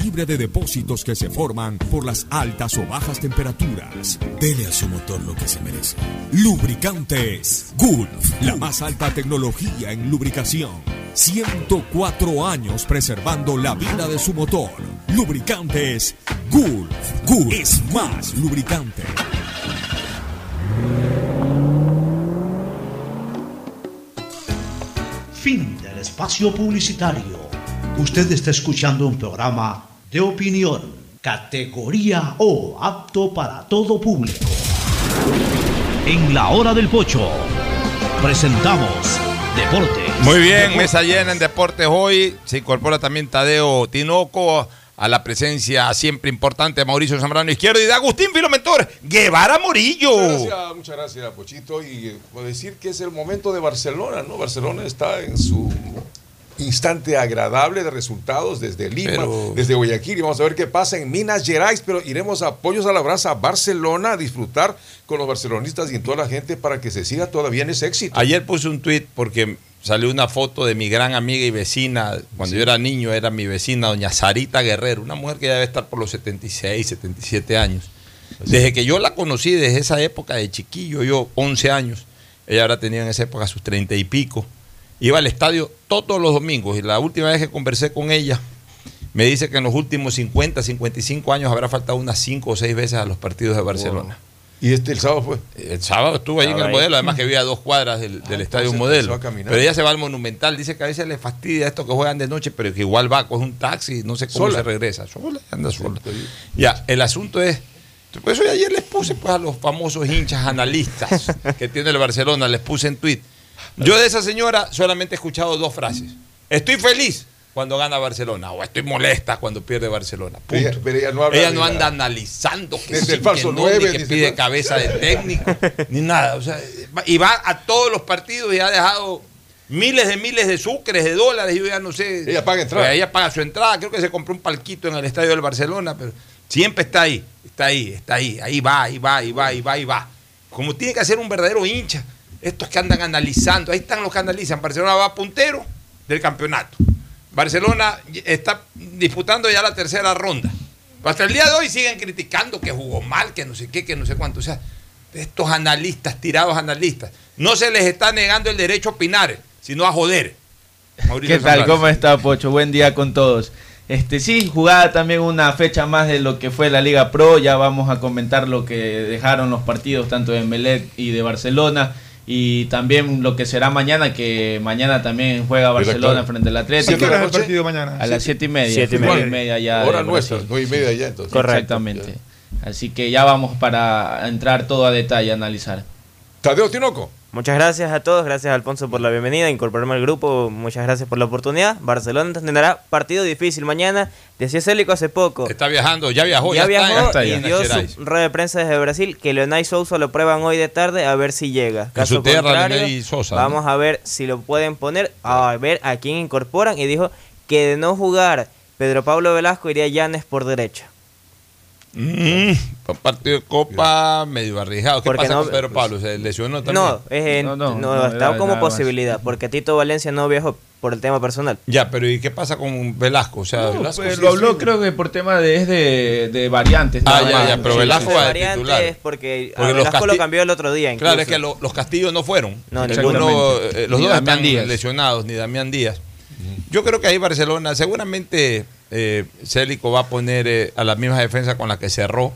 libre de depósitos que se forman por las altas o bajas temperaturas. Dele a su motor lo que se merece. Lubricantes Gulf, la más alta tecnología en lubricación. 104 años preservando la vida de su motor. Lubricantes Gulf. Gulf es más lubricante. Fin del espacio publicitario. Usted está escuchando un programa de opinión, categoría O, apto para todo público. En la hora del pocho, presentamos Deportes. Muy bien, mesa llena en Deportes hoy. Se incorpora también Tadeo Tinoco a la presencia siempre importante de Mauricio Zambrano Izquierdo y de Agustín Filomentor Guevara Morillo. Muchas gracias, muchas gracias, Pochito. Y eh, puedo decir que es el momento de Barcelona, ¿no? Barcelona está en su instante agradable de resultados desde Lima, Pero- desde Guayaquil y vamos a ver qué pasa en Minas Gerais, pero iremos a Pollos a la Brasa, a Barcelona, a disfrutar con los barcelonistas y en toda la gente para que se siga todavía en ese éxito. Ayer puse un tweet porque salió una foto de mi gran amiga y vecina. Cuando yo era niño, era mi vecina, doña Sarita Guerrero, una mujer que ya debe estar por los 76, 77 años. Desde que yo la conocí, desde esa época de chiquillo, yo 11 años, ella habrá tenido en esa época sus 30 y pico. Iba al estadio todos los domingos y la última vez que conversé con ella, me dice que en los últimos 50, 55 años habrá faltado unas 5 o 6 veces a los partidos de Barcelona. ¿Y este el sábado fue? El sábado estuvo ahí en el ahí. modelo, además que vivía a dos cuadras del, del Ah, estadio entonces modelo. Pero ella se va al monumental, dice que a veces le fastidia esto que juegan de noche, pero que igual va, coge un taxi, no sé cómo Sola. se regresa. Sola, anda sola. Ya, el asunto es. Por eso ayer les puse pues, a los famosos hinchas analistas que tiene el Barcelona, les puse en tweet. Yo de esa señora solamente he escuchado dos frases. Estoy feliz cuando gana Barcelona o estoy molesta cuando pierde Barcelona. Punto. Ella- pero ella no habla Ella de no la- anda analizando que Desde sí, el falso que no, nueve, ni que pide cabeza de técnico, ni nada. O sea, y va a todos los partidos y ha dejado miles de miles de sucres, de dólares, yo ya no sé. Ella paga entrada. Pues ella paga su entrada, creo que se compró un palquito en el estadio del Barcelona, pero siempre está ahí, está ahí, está ahí, ahí va, ahí va, ahí va, ahí va, ahí va. Como tiene que ser un verdadero hincha. Estos que andan analizando, ahí están los que analizan. Barcelona va puntero del campeonato. Barcelona está disputando ya la tercera ronda. Hasta el día de hoy siguen criticando que jugó mal, que no sé qué, que no sé cuánto. O sea, estos analistas, tirados analistas, no se les está negando el derecho a opinar, sino a joder. Mauricio ¿Qué tal? ¿Cómo está, Pocho? Buen día con todos. Este sí, jugada también una fecha más de lo que fue la Liga Pro. Ya vamos a comentar lo que dejaron los partidos tanto de Melec y de Barcelona. Y también lo que será mañana, que mañana también juega Barcelona Director. frente al Atlético. ¿A qué hora es el partido mañana? A las siete y media. Siete y nueve media. y media ya. Hora nuestra, Brasil. nueve y media ya, entonces. Exactamente. Así que ya vamos para entrar todo a detalle, a analizar. Tadeo Tinoco. Muchas gracias a todos, gracias Alfonso por la bienvenida, incorporarme al grupo, muchas gracias por la oportunidad. Barcelona tendrá partido difícil mañana, decía Célico hace poco. Está viajando, ya viajó, ya, ya, está, viajó está y dio su rueda de prensa desde Brasil que Leonay Sousa lo prueban hoy de tarde a ver si llega. Caso su tierra, contrario, Leonay Sosa, ¿no? vamos a ver si lo pueden poner, a ver a quién incorporan y dijo que de no jugar Pedro Pablo Velasco iría Llanes por derecha. Mm, un partido de Copa medio arriesgado. ¿Qué Porque pasa no- con Pedro Pablo? ¿Se lesionó también? No, es en- No, no, no, no, está como más. posibilidad, porque Tito Valencia no viajó. por el tema personal. Ya, pero ¿y qué pasa con Velasco? O sea, No, Velasco pues, sí lo habló creo que por tema de, es de, de variantes. Ah, ya, ya, pero Sí, Velasco sí. va de titular. es porque, a Velasco lo cambió el otro día. Claro, incluso. es que lo- los Castillos no fueron. No, Ninguno, eh, los Ni dos Damián están Díaz. lesionados, ni Damián Díaz. Yo creo que ahí Barcelona, seguramente eh, Célico va a poner eh, a la misma defensa con la que cerró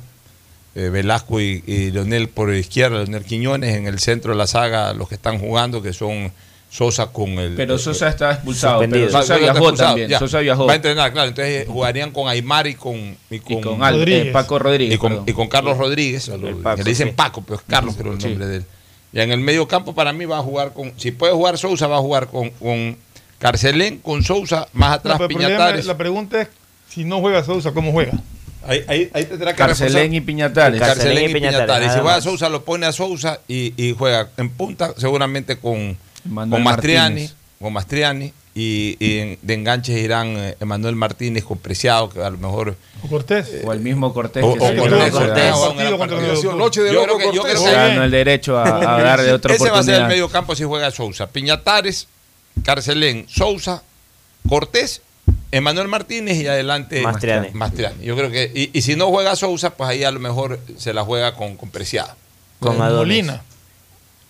eh, Velasco y, y Leonel por izquierda, Leonel Quiñones en el centro de la saga, los que están jugando, que son Sosa con el. Pero Sosa está expulsado. Pero Sosa viajó expulsado, también. ya. Sosa viajó. Va a entrenar, claro. Entonces eh, jugarían con Aymar y con. Y con, Y con Al- eh, Paco Rodríguez, Y con, y con Carlos Rodríguez. Paco, que le dicen sí. Paco, pero es Carlos, creo el nombre de él. Y en el medio campo, para mí, va a jugar con. Si puede jugar Sousa, va a jugar con, con Carcelén, con Sousa, más No, atrás problema Piñatares. es- la pregunta es, si no juega Sousa, ¿cómo juega? Ahí, ahí, ahí tendrá que Carcelén y Piñatares. Carcelén y Carcelén y Piñatares, si juega. Sousa, lo pone a Sousa y, y juega en punta, seguramente con, Manuel con Mastriani. Martínez. Con Mastriani. Y, y en- de enganches irán eh, Emanuel Martínez con Preciado, que a lo mejor. ¿O Cortés? O el mismo Cortés. O- que o se Cortés, Cortés, el participación. Noche de Yo creo que- yo Cortés. que- ganó el derecho a, a darle otra Ese va a ser el medio campo si juega Sousa. Piñatares, Carcelén, Sousa, Cortés, Emanuel Martínez y adelante Mastriani. Mastriani. Yo creo que, y, y si no juega Sousa, pues ahí a lo mejor se la juega con, con Preciado. Con. Molina.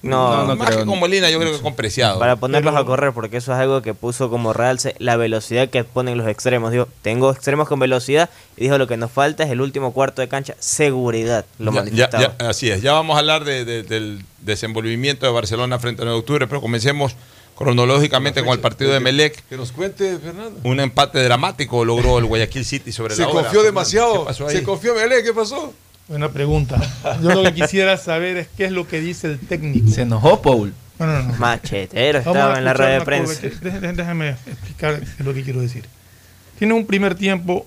No, No, no Más creo. que con Molina, yo creo que con Preciado. para ponerlos Pero- a correr, porque eso es algo que puso como realce la velocidad que ponen los extremos. Dijo, tengo extremos con velocidad y dijo lo que nos falta es el último cuarto de cancha, seguridad. Lo Ya- ya, manifestaba. ya, así es. Ya vamos a hablar de- de- del desenvolvimiento de Barcelona frente a 9 de octubre, pero comencemos cronológicamente con el partido de Melec. Que nos cuente, Fernando. Un empate dramático logró el Guayaquil City sobre Se la hora. confió ¿Qué demasiado. pasó ahí? Se confió Melé, ¿qué pasó? Buena pregunta. Yo lo que quisiera saber es qué es lo que dice el técnico. Se enojó, Paul. No, no, no. Machetero estaba en la rueda de prensa. Déjame explicar lo que quiero decir. Tienes un primer tiempo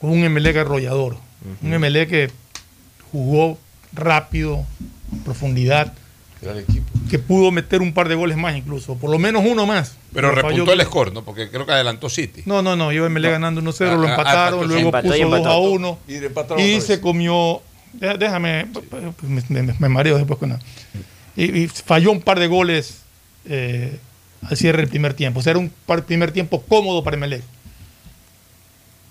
con un Emelec arrollador. Un Emelec que jugó rápido, en equipo. que pudo meter un par de goles más incluso, por lo menos uno más. Pero Falló- repuntó el score, ¿no? Porque creo que adelantó City. No, no, no, yo Emelec ganando 1-0, Ah, lo ah, empataron, empató, luego empató puso 2 empató. a 1 Y empataron se comió, dé- déjame, me, me- me mareo después con nada. Y, y falló un par de goles eh, al cierre del primer tiempo. O sea, era un par- primer tiempo cómodo para Emelec.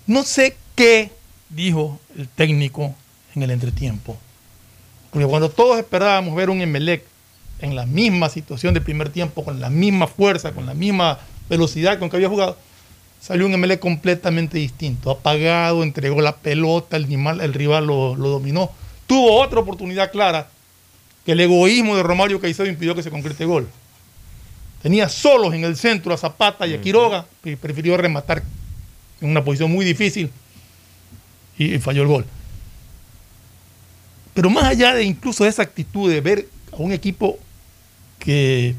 No sé qué dijo el técnico en el entretiempo. Porque cuando todos esperábamos ver un Emelec en la misma situación del primer tiempo, con la misma fuerza, con la misma velocidad con que había jugado, salió un Emelec completamente distinto. Apagado, entregó la pelota, el, rival- el rival lo, lo dominó. Tuvo otra oportunidad clara que el egoísmo de Romario Caicedo impidió que se concrete gol. Tenía solos en el centro a Zapata y a Quiroga y prefirió rematar en una posición muy difícil y, y falló el gol. Pero más allá de incluso de esa actitud de ver a un equipo que,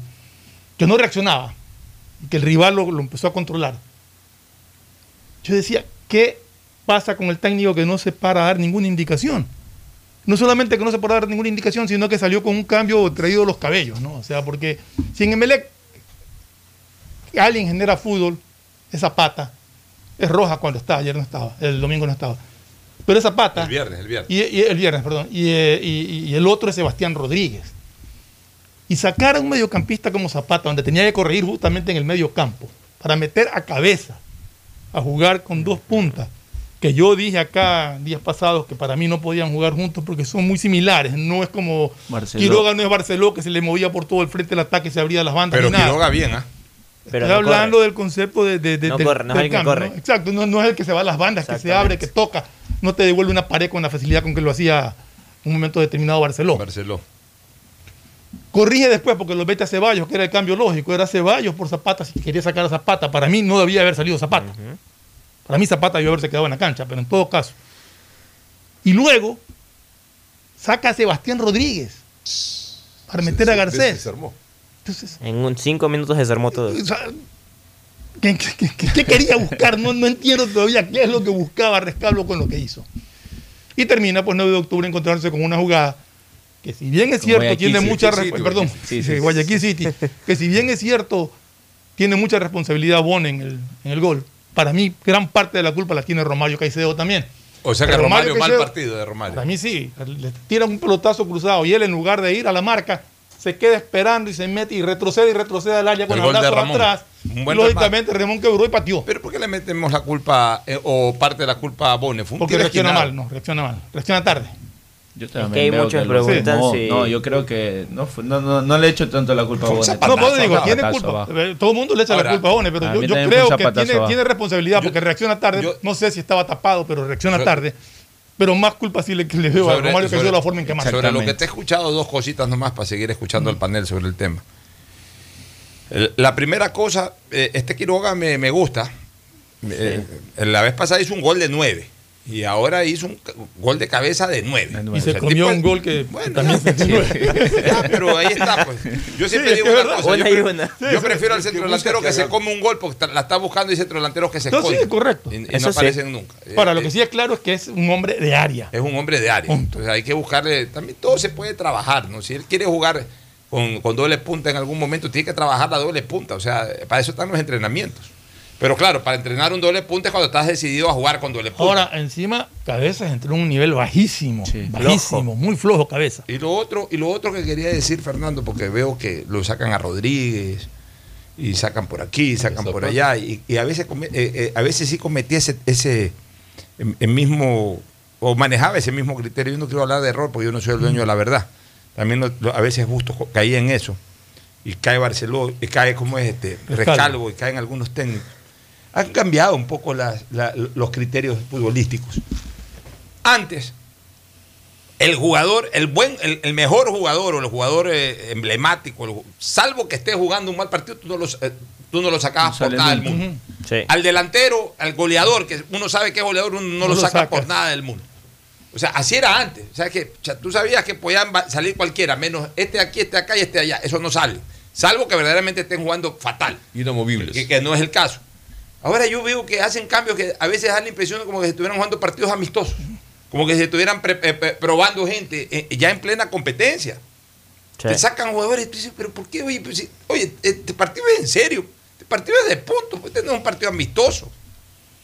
que no reaccionaba y que el rival lo, lo empezó a controlar, yo decía, ¿qué pasa con el técnico que no se para a dar ninguna indicación? No solamente que no se para a dar ninguna indicación, sino que salió con un cambio traído los cabellos, ¿no? O sea, porque si en Emelec alguien genera fútbol, esa pata es roja cuando está, ayer no estaba, el domingo no estaba. Pero esa pata. El viernes, el viernes. Y, y el viernes, perdón. Y, eh, y- y el otro es Sebastián Rodríguez. Y sacar a un mediocampista como Zapata, donde tenía que corregir justamente en el medio campo, para meter a cabeza, a jugar con dos puntas, que yo dije acá días pasados que para mí no podían jugar juntos porque son muy similares. No es como Barceló. Quiroga no es Barceló, que se le movía por todo el frente del ataque y se abría las bandas. Pero ni nada. Quiroga bien, ¿ah? Pero Estoy no hablando corre. del concepto de, de- de- No del- corre, no es del el que corre. ¿no? Exacto, no, no es el que se va a las bandas, que se abre, que toca, no te devuelve una pared con la facilidad con que lo hacía un momento determinado Barceló. Barceló. Corrige después porque lo mete a Ceballos, que era el cambio lógico, era Ceballos por Zapata, si quería sacar a Zapata. Para mí no debía haber salido Zapata. Para mí Zapata debió haberse quedado en la cancha, pero en todo caso. Y luego saca a Sebastián Rodríguez para meter a Se Garcés. desarmó. Entonces, En un cinco minutos se desarmó todo. o sea, ¿qué, qué- qué- qué quería buscar? No, no entiendo todavía qué es lo que buscaba Rescalvo con lo que hizo. Y termina, pues, 9 de octubre encontrándose con una jugada que si bien es cierto, Guayaquil tiene mucha... Perdón, Guayaquil. Sí, sí, sí, Guayaquil City. Que si bien es cierto, tiene mucha responsabilidad Bon en el, en el gol. Para mí, gran parte de la culpa la tiene Romario Caicedo también. O sea que Pero Romario, mal Caicedo- partido de Romario. Para mí sí, le tiran un pelotazo cruzado y él en lugar de ir a la marca, se queda esperando y se mete y retrocede y retrocede al área con El brazo atrás Lógicamente, Ramón quebró y pateó. Pero ¿por qué le metemos la culpa eh, o parte de la culpa a Bone? Porque reacciona mal, no, reacciona mal. Reacciona tarde. Yo que hay veo muchos lo- preguntan no, si- no, yo creo que no, fue- no, no, no le echo tanto la culpa a Bonet. No, pues digo, tiene culpa. abajo. Todo el mundo le echa Ahora, la culpa a One, pero a yo, también creo que tiene, responsabilidad porque reacciona tarde. no sé si estaba tapado, pero reacciona Yo- tarde. Pero más culpa sí le, le veo a Sobre- Romario que sobre- la forma en que marca. Sobre lo que te he escuchado, dos cositas nomás para seguir escuchando el panel sobre el tema. El- La primera cosa, eh, este Quiroga me, me gusta. Eh, la vez pasada hizo un gol de nueve y ahora hizo un gol de cabeza de nueve. Y se O sea, comió tipo- un gol que Bueno, también se Ya, pero ahí está, pues. Yo siempre Sí, digo una verdad. cosa. Una yo, una. Sí, prefiero sí, al centro que delantero que que se come un gol porque la está buscando y centro delantero que se No, sí, esconde. correcto. Y, y Eso no sí. aparecen nunca. Ahora, Eh, lo que sí es claro es que es un hombre de área. es un hombre de área. Entonces hay que buscarle. También todo se puede trabajar, ¿no? Si él quiere jugar con, con doble punta en algún momento, tiene que trabajar la doble punta. O sea, para eso están los entrenamientos. Pero claro, para entrenar un doble punta es cuando estás decidido a jugar con doble punta. Ahora, encima, Cabezas entró en un nivel bajísimo. Bajísimo, muy flojo Cabeza. Y lo otro, y lo otro que quería decir, Fernando, porque veo que lo sacan a Rodríguez, y sacan por aquí, sacan por allá, y, y a veces eh, eh, a veces sí cometía ese, ese em- el mismo, o manejaba ese mismo criterio. Yo no quiero hablar de error porque yo no soy el dueño de la verdad. También lo- lo- a veces justo caía en eso. Y cae Barcelona, y cae como es este, Rescalvo. Rescalvo, y caen algunos técnicos. Han cambiado un poco las- la- los criterios futbolísticos. Antes, el jugador, el buen, el, el mejor jugador o el jugador eh, emblemático, el salvo que esté jugando un mal partido, tú no, los, eh, tú no lo sacabas No por nada del mundo. Sí. Al delantero, al goleador, que uno sabe que es goleador, uno no, No lo lo saca sacas. por nada del mundo. O sea, así era antes. O sea, que o sea, tú sabías que podían salir cualquiera, menos este aquí, este acá y este allá. Eso no sale. Salvo que verdaderamente estén jugando fatal, Inamovibles. que, que no es el caso. Ahora yo veo que hacen cambios que a veces dan la impresión de como que se estuvieran jugando partidos amistosos. Como que se estuvieran pre- eh, pre- probando gente eh, ya en plena competencia. Sí. Te sacan jugadores y tú dices, pero ¿por qué? Oye, pues, oye, este partido es en serio. Este partido es de puntos. Pues este no es un partido amistoso.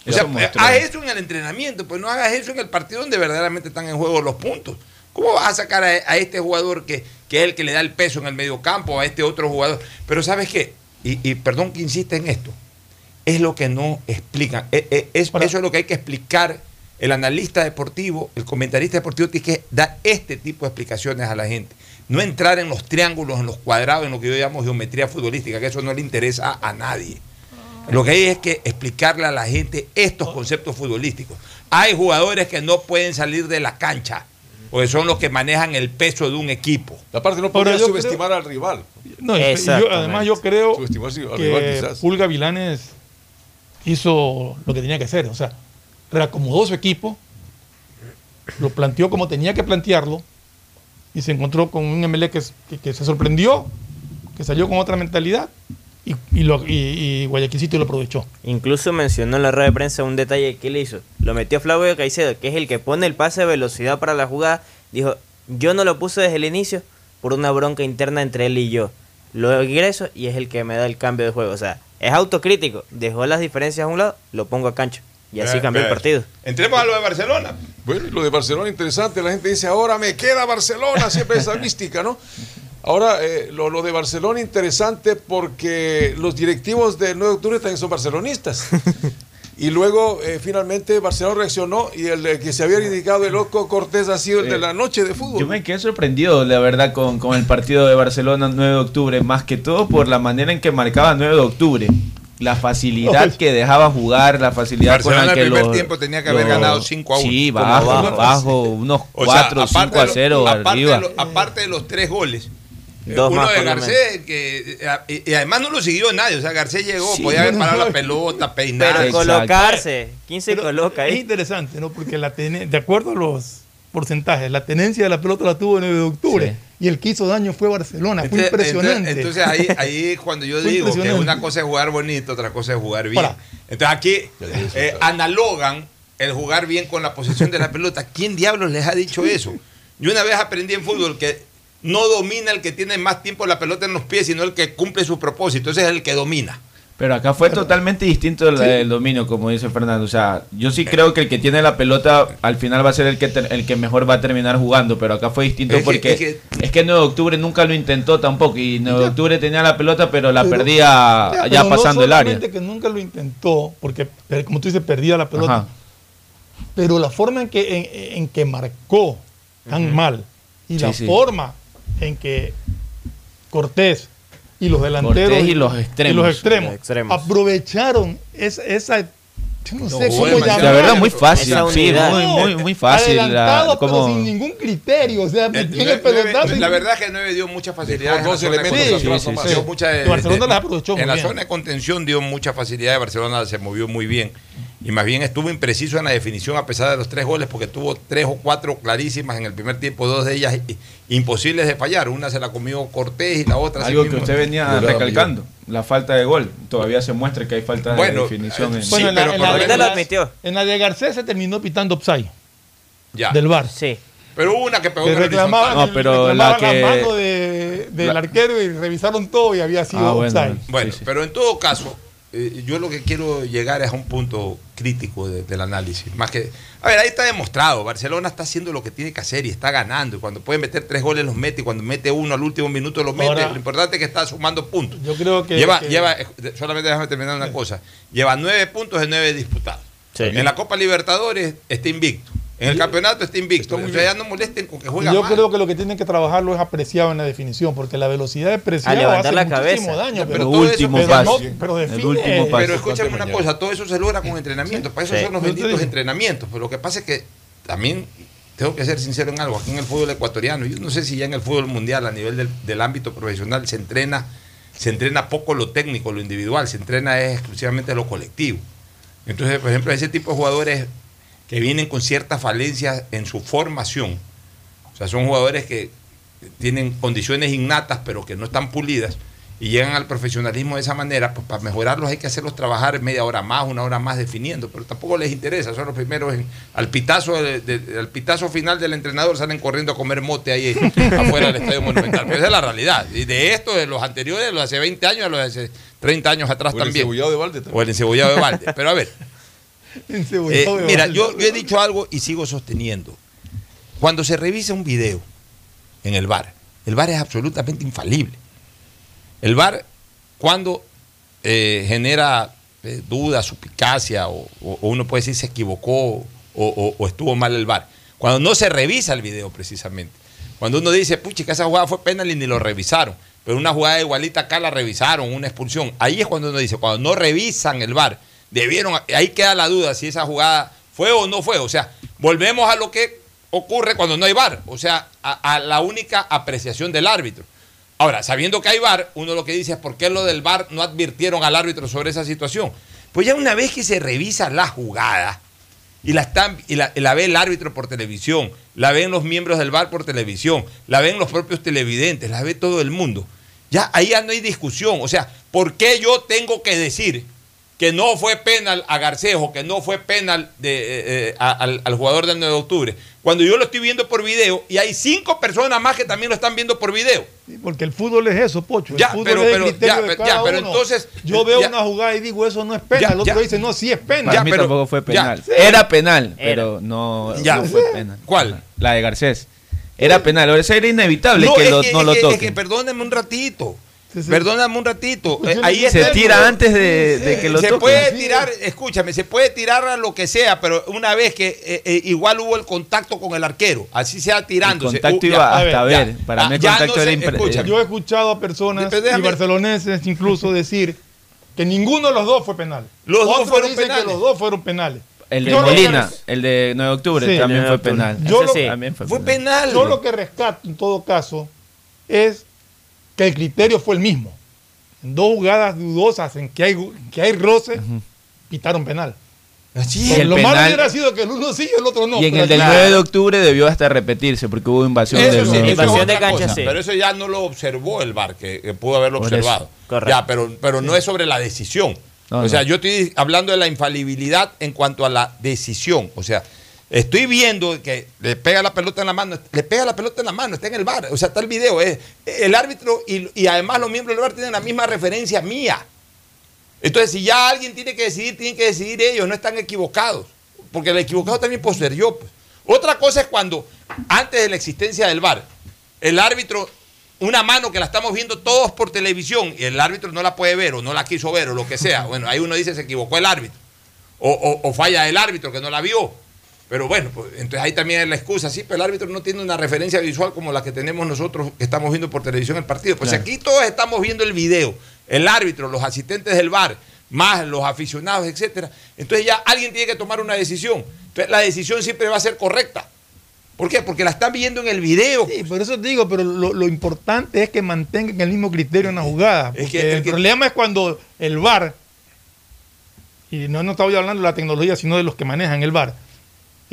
O sea, mostró. haz eso en el entrenamiento, pues no hagas eso en el partido donde verdaderamente están en juego los puntos. ¿Cómo vas a sacar a, a este jugador que, que es el que le da el peso en el medio campo, a este otro jugador? Pero ¿sabes qué? Y, y perdón que insista en esto. Es lo que no explican. Eh, eh, es- eso es lo que hay que explicar. El analista deportivo, el comentarista deportivo tiene que dar este tipo de explicaciones a la gente. No entrar en los triángulos, en los cuadrados, en lo que yo llamo geometría futbolística, que eso no le interesa a nadie. Lo que hay es que explicarle a la gente estos conceptos futbolísticos. Hay jugadores que no pueden salir de la cancha, porque son los que manejan el peso de un equipo. Aparte, no yo subestimar al rival. No, yo- además yo creo Subestimar sí, al rival que quizás. Pulga Vilanes hizo lo que tenía que hacer. O sea, reacomodó su equipo, lo planteó como tenía que plantearlo y se encontró con un MLE que, se sorprendió, que salió con otra mentalidad y, y, lo, y, y Guayaquil City lo aprovechó. Incluso mencionó en la rueda de prensa un detalle que él hizo. Lo metió Flavio Caicedo, que es el que pone el pase de velocidad para la jugada. Dijo, yo no lo puse desde el inicio por una bronca interna entre él y yo. Lo ingreso y es el que me da el cambio de juego. O sea, es autocrítico. Dejó las diferencias a un lado, lo pongo a cancho. Y así Eh, cambió el eh, partido. Entremos a lo de Barcelona. Bueno, lo de Barcelona interesante, la gente dice, ahora me queda Barcelona, siempre esa mística, ¿no? Ahora, eh, lo, lo de Barcelona interesante porque los directivos del 9 de octubre también son barcelonistas. Y luego, eh, finalmente, Barcelona reaccionó y el que se había indicado el loco Cortés ha sido el de la noche de fútbol. Yo me quedé sorprendido, la verdad, con, con el partido de Barcelona 9 de octubre, más que todo por la manera en que marcaba 9 de octubre. La facilidad que dejaba jugar, la facilidad con Barcelona la que el primer los- tiempo tenía que haber los- ganado 5 a 1. Sí, bajo, abajo. bajo, unos O sea, 4, aparte 5 a de lo- 0 aparte arriba. De lo- aparte de los tres goles. Eh, Dos uno más, de Garcés, que, eh, y, y además no lo siguió nadie. O sea, Garcés llegó, Sí, podía haber parado no. la pelota, peinar. Pero colocarse. ¿Quién se Pero coloca Es interesante, ¿no? Porque la tene- de acuerdo a los porcentajes, la tenencia de la pelota la tuvo el 9 de octubre Sí. y el que hizo daño fue Barcelona. Fue impresionante. Entonces, entonces ahí, ahí cuando yo digo que una cosa es jugar bonito, otra cosa es jugar bien. Entonces aquí eh, analogan el jugar bien con la posición de la pelota. ¿Quién diablos les ha dicho eso? Yo una vez aprendí en fútbol que no domina el que tiene más tiempo la pelota en los pies, sino el que cumple su propósito. Ese es el que domina. Pero acá fue totalmente distinto el, el dominio, como dice Fernando. O sea, yo sí creo que el que tiene la pelota al final va a ser el que ter- el que mejor va a terminar jugando. Pero acá fue distinto Es que- porque es que- es que 9 de octubre nunca lo intentó tampoco. Y 9 de octubre tenía la pelota, pero la Pero- perdía Ya, ya pero pasando no el área. que nunca lo intentó, porque como tú dices, perdía la pelota. Ajá. Pero la forma en que, en, en que marcó tan mal y Sí, la sí. forma en que Cortés y los delanteros Cortés y los extremos. y los extremos Los extremos. aprovecharon esa, esa yo no, sé cómo bueno, llamar. la verdad, muy fácil, sí, muy, muy, muy fácil, la- Adelantado, pero sin ningún criterio. O sea, El tiene el nueve- pelotazo y- la verdad es que el 9 dio muchas facilidades. Con dos la elementos mucha- Barcelona de- las aprovechó En muy la bien. zona de contención dio mucha facilidad. Barcelona se movió muy bien. Y más bien estuvo impreciso en la definición a pesar de los tres goles, porque tuvo tres o cuatro clarísimas en el primer tiempo, dos de ellas imposibles de fallar. Una se la comió Cortés y la otra Algo así que mismo. usted venía la recalcando, la falta de gol. Todavía se muestra que hay falta Bueno, de definición. eh, en- sí, Bueno, en la- pero en la- en menos- la- En la de Garcés se terminó pitando upside Ya. del bar. Sí. Pero hubo una que pegó Que reclamaban. No, pero reclamaban la que- mano de- del La- arquero y revisaron todo y había sido Ah. Bueno, pero en todo caso, eh, yo lo que quiero llegar es a un punto crítico de- del análisis. Más que, a ver, ahí está demostrado. Barcelona está haciendo lo que tiene que hacer y está ganando. Y cuando puede meter tres goles los mete y cuando mete uno al último minuto los mete. Ahora- lo importante es que está sumando puntos. Yo creo que. lleva, que- lleva, solamente déjame terminar una cosa. Lleva nueve puntos de nueve disputados. En la Copa Libertadores está invicto. En el campeonato está invicto. O sea, ya no molesten con que juega yo mal. creo que lo que tienen que trabajarlo es apreciado en la definición, porque la velocidad de preciado hace la muchísimo cabeza. daño. Pero Pero, todo eso- último pero paso. no- pero El último. Pero escúchame una cosa, todo eso se logra con entrenamiento. Para eso Sí. son los benditos entrenamientos. Pero lo que pasa es que también tengo que ser sincero en algo. Aquí en el fútbol ecuatoriano, yo no sé si ya en el fútbol mundial, a nivel del, del ámbito profesional, se entrena, se entrena poco lo técnico, lo individual, se entrena es exclusivamente lo colectivo. Entonces, por ejemplo, ese tipo de jugadores que vienen con ciertas falencias en su formación, o sea, son jugadores que tienen condiciones innatas pero que no están pulidas y llegan al profesionalismo de esa manera, pues para mejorarlos hay que hacerlos trabajar media hora más, una hora más definiendo, pero tampoco les interesa, son los primeros en, al pitazo de- de- al pitazo final del entrenador salen corriendo a comer mote ahí afuera del Estadio Monumental. Pero esa es la realidad. Y de esto, de los anteriores, de los hace 20 años, a los de hace 30 años atrás O el también. encebollado de balde también. O el encebollado de balde. Pero a ver, eh, mira, yo, yo he dicho algo y sigo sosteniendo. Cuando se revisa un video en el bar, el bar es absolutamente infalible. El bar, cuando eh, genera eh, duda, suspicacia, o, o- o uno puede decir se equivocó o, o- o estuvo mal el bar, cuando no se revisa el video precisamente, cuando uno dice, pucha, que esa jugada fue penal y ni lo revisaron, pero una jugada igualita acá la revisaron, una expulsión, ahí es cuando uno dice, cuando no revisan el bar, debieron, ahí queda la duda si esa jugada fue o no fue, o sea, volvemos a lo que ocurre cuando no hay VAR, o sea, a, la única apreciación del árbitro. Ahora, sabiendo que hay VAR, uno lo que dice es por qué lo del VAR no advirtieron al árbitro sobre esa situación. Pues ya una vez que se revisa la jugada y la, y la, la ve el árbitro por televisión, la ven los miembros del VAR por televisión, la ven los propios televidentes, la ve todo el mundo, ya ahí ya no hay discusión. O sea, ¿por qué yo tengo que decir que no fue penal a Garcejo, que no fue penal de, eh, eh, a- al, al jugador del 9 de octubre, cuando yo lo estoy viendo por video y hay cinco personas más que también lo están viendo por video. Sí, Porque el fútbol es eso, Pocho. Ya, el fútbol pero- es pero- ya, de pero- cada ya, pero uno. entonces, Yo veo ya- una jugada y digo, eso no es penal. Ya, el otro ya. dice, no, sí es penal. Para mí pero- tampoco fue ya. penal. Era penal, Era. pero no, Ya. no fue penal. ¿Cuál? La de Garcés. Era penal. Ahora eso era inevitable No, que es lo- que- no es lo que- es que perdóneme un ratito. Sí, sí. Perdóname un ratito. Eh, ahí Se está el- tira antes de, de que lo se toquen. puede tirar, escúchame, se puede tirar a lo que sea, pero una vez que eh, eh, igual hubo el contacto con el arquero, así sea tirándose. El contacto Uh, iba ya, hasta a ver. Para Ah, mí el ya contacto no era se- impre- escúchame. Yo he escuchado a personas y barceloneses incluso decir que ninguno de los dos fue penal. Los dos fueron dicen penales. que los dos fueron penales. El de Yo que Molina, el de 9 de octubre, Sí, también de fue penal. Yo lo-. También fue Fue penal. penal. Yo lo que rescato en todo caso es que el criterio fue el mismo. En dos jugadas dudosas en que hay, que hay roce, pitaron penal. Así lo malo hubiera sido que el uno sí y el otro no. y en pero el del aquí- 9 de octubre debió hasta repetirse porque hubo invasión Eso del sí, nueve de es Invasión de cancha, cosa, sí. Pero eso ya no lo observó el VAR, que, que pudo haberlo Por observado. Correcto. Ya, pero, pero no es sobre la decisión. No, o sea, no. yo estoy hablando de la infalibilidad en cuanto a la decisión. O sea, estoy viendo que le pega la pelota en la mano, le pega la pelota en la mano, está en el VAR. O sea, está el video. El árbitro y, además los miembros del VAR tienen la misma referencia mía. Entonces, si ya alguien tiene que decidir, tienen que decidir ellos, no están equivocados. Porque el equivocado también puedo ser yo. pues. Otra cosa es cuando, antes de la existencia del VAR, el árbitro, una mano que la estamos viendo todos por televisión y el árbitro no la puede ver o no la quiso ver o lo que sea. Bueno, ahí uno dice se equivocó el árbitro. O falla el árbitro que no la vio. Pero bueno, pues, entonces ahí también es la excusa. Sí, pero el árbitro no tiene una referencia visual como la que tenemos nosotros que estamos viendo por televisión el partido. Pues Claro. aquí todos estamos viendo el video, el árbitro, los asistentes del bar, más los aficionados, etcétera. Entonces ya alguien tiene que tomar una decisión. Entonces la decisión siempre va a ser correcta. ¿Por qué? Porque la están viendo en el video. Sí, por eso te digo, pero lo, lo importante es que mantengan el mismo criterio en la jugada. Es que- el que- problema es cuando el VAR, y no, no estaba yo hablando de la tecnología, sino de los que manejan el VAR,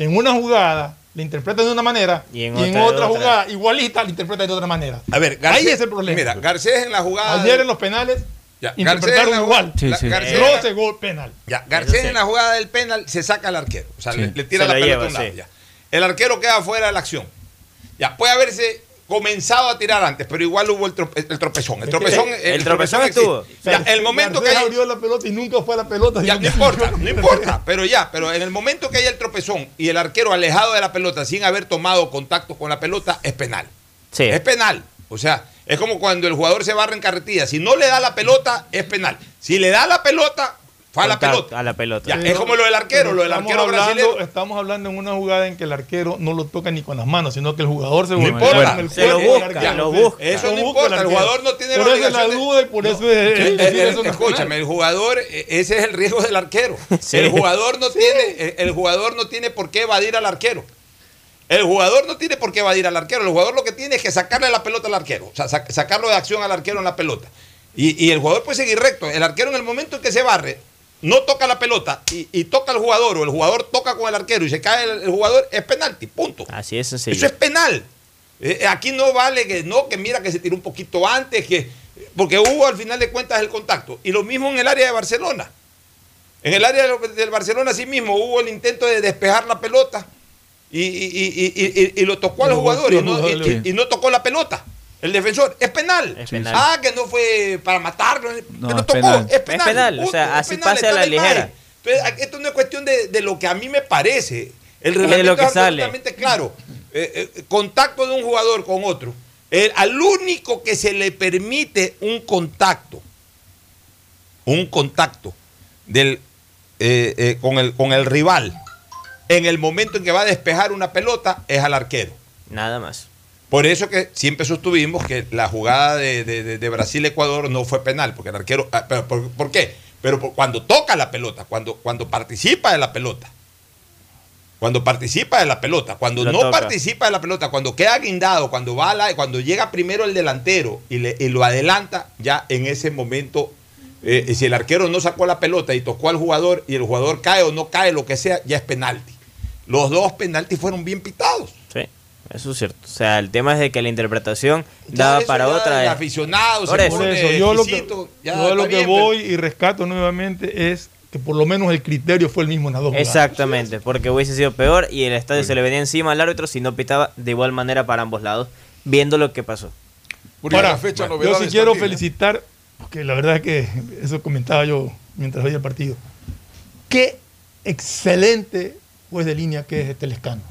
en una jugada le interpretan de una manera Y en y en otra de otra, otra. jugada igualita le interpretan de otra manera. A ver, Ahí es el problema. Mira, Garcés en la jugada. Ayer en los penales Ya, interpretaron Garcés la- igual. Sí, sí. Garcés- Roce, gol, penal. Ya, Garcés en la jugada del penal se saca al arquero. O sea, Sí. le, le tira Se la lo pelota a un lado, sí. ya. El arquero queda fuera de la acción. Ya, puede haberse comenzado a tirar antes, pero igual hubo el, trope- el tropezón. El tropezón, El tropezón existe. estuvo. Ya, el momento que hay, abrió la pelota y nunca fue a la pelota. ya, no importa, no importa, pero ya, pero en el momento que hay el tropezón y el arquero alejado de la pelota sin haber tomado contacto con la pelota, es penal. Sí. Es penal. O sea, es como cuando el jugador se barra en carretilla. Si no le da la pelota, es penal. Si le da la pelota, fue a la pelota. A la pelota. Ya, es como lo del arquero, lo del estamos arquero hablando- brasileño. Estamos hablando en una jugada en que el arquero no lo toca ni con las manos, sino que el jugador se No importa. con el Se lo busca, lo. Eso lo no busca importa, el jugador no tiene la Por eso es la obligación de- duda y por eso es- eso no escúchame, el jugador, eh, ese es el riesgo del arquero. Sí. El jugador no tiene, eh, el jugador no tiene por qué evadir al arquero. El jugador no tiene por qué evadir al arquero. El jugador lo que tiene es que sacarle la pelota al arquero. O sea, sac- sacarlo de acción al arquero en la pelota. Y, y el jugador puede seguir recto. El arquero en el momento en que se barre, no toca la pelota y, y toca al jugador, o el jugador toca con el arquero y se cae el, el jugador, es penalti. Punto. Así es sencillo. Eso es penal. Eh, aquí no vale que no, que mira que se tiró un poquito antes, que porque hubo al final de cuentas el contacto. Y lo mismo en el área de Barcelona. En el área del Barcelona sí mismo hubo el intento de despejar la pelota y, y- y- y- y- y lo tocó al jugador no, y no tocó la pelota. El defensor, es penal. Es penal. Ah, que no fue para matarlo. pero es tocó, penal. es penal. Es penal, o sea, es así penal, pase a la ligera. Entonces, esto no es cuestión de, de lo que a mí me parece. El Es reglamento lo que es sale. absolutamente claro. Eh, eh, contacto de un jugador con otro. El- al único que se le permite un contacto, un contacto del, eh, eh, con, el, con el rival en el momento en que va a despejar una pelota es al arquero. Nada más. Por eso que siempre sostuvimos que la jugada de, de- Brasil-Ecuador no fue penal, porque el arquero... ah, pero, ¿por, por qué? Pero por- cuando toca la pelota, cuando, cuando participa de la pelota, cuando participa de la pelota, cuando no toca. participa de la pelota, cuando queda guindado, cuando va a la- cuando llega primero el delantero y, le- y lo adelanta, ya en ese momento, eh, si el arquero no sacó la pelota y tocó al jugador y el jugador cae o no cae, lo que sea, ya es penalti. Los dos penaltis fueron bien pitados. Eso es cierto. O sea, el tema es de que la interpretación Ya daba eso para ya otra. el es- aficionado se Por eso. Por pone eso, yo lo que, yo lo que bien, voy y rescato nuevamente es que por lo menos el criterio fue el mismo en las dos jugadas. Exactamente, porque hubiese sido peor y el estadio se le venía encima al árbitro si no pitaba de igual manera para ambos lados, viendo lo que pasó. La fecha yo sí quiero ¿eh? felicitar, porque la verdad es que eso comentaba yo mientras veía el partido. Qué excelente juez de línea que es este Lescano.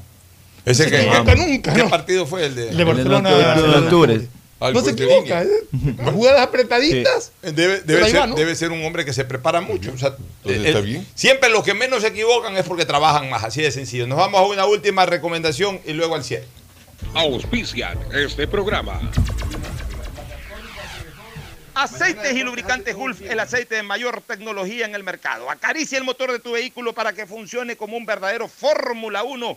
Ese No que, nunca, ¿Qué ¿no? partido fue el de? El de Barcelona. de los octubre. Al No se equivoca. ¿eh? Jugadas apretaditas. Debe, debe ser, va, ¿no? debe ser un hombre que se prepara mucho. O sea, Entonces eh, está bien. Siempre los que menos se equivocan es porque trabajan más, así de sencillo. Nos vamos a una última recomendación y luego al cierre. Auspician este programa. Aceites y lubricantes Gulf, el aceite de mayor tecnología en el mercado. Acaricia el motor de tu vehículo para que funcione como un verdadero Fórmula 1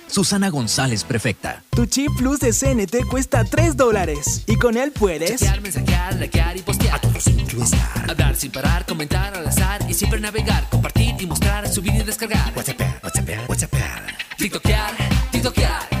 Susana González, prefecta. Tu chip plus de CNT cuesta 3 dólares. Y con él puedes. Chatear, mensajear, likear y postear. A todos incluestar. Hablar sin parar, comentar al azar y siempre navegar. Compartir y mostrar, subir y descargar. WhatsApp, WhatsApp, WhatsApp. TikTokear, TikTokear.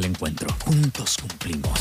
del encuentro. Juntos cumplimos.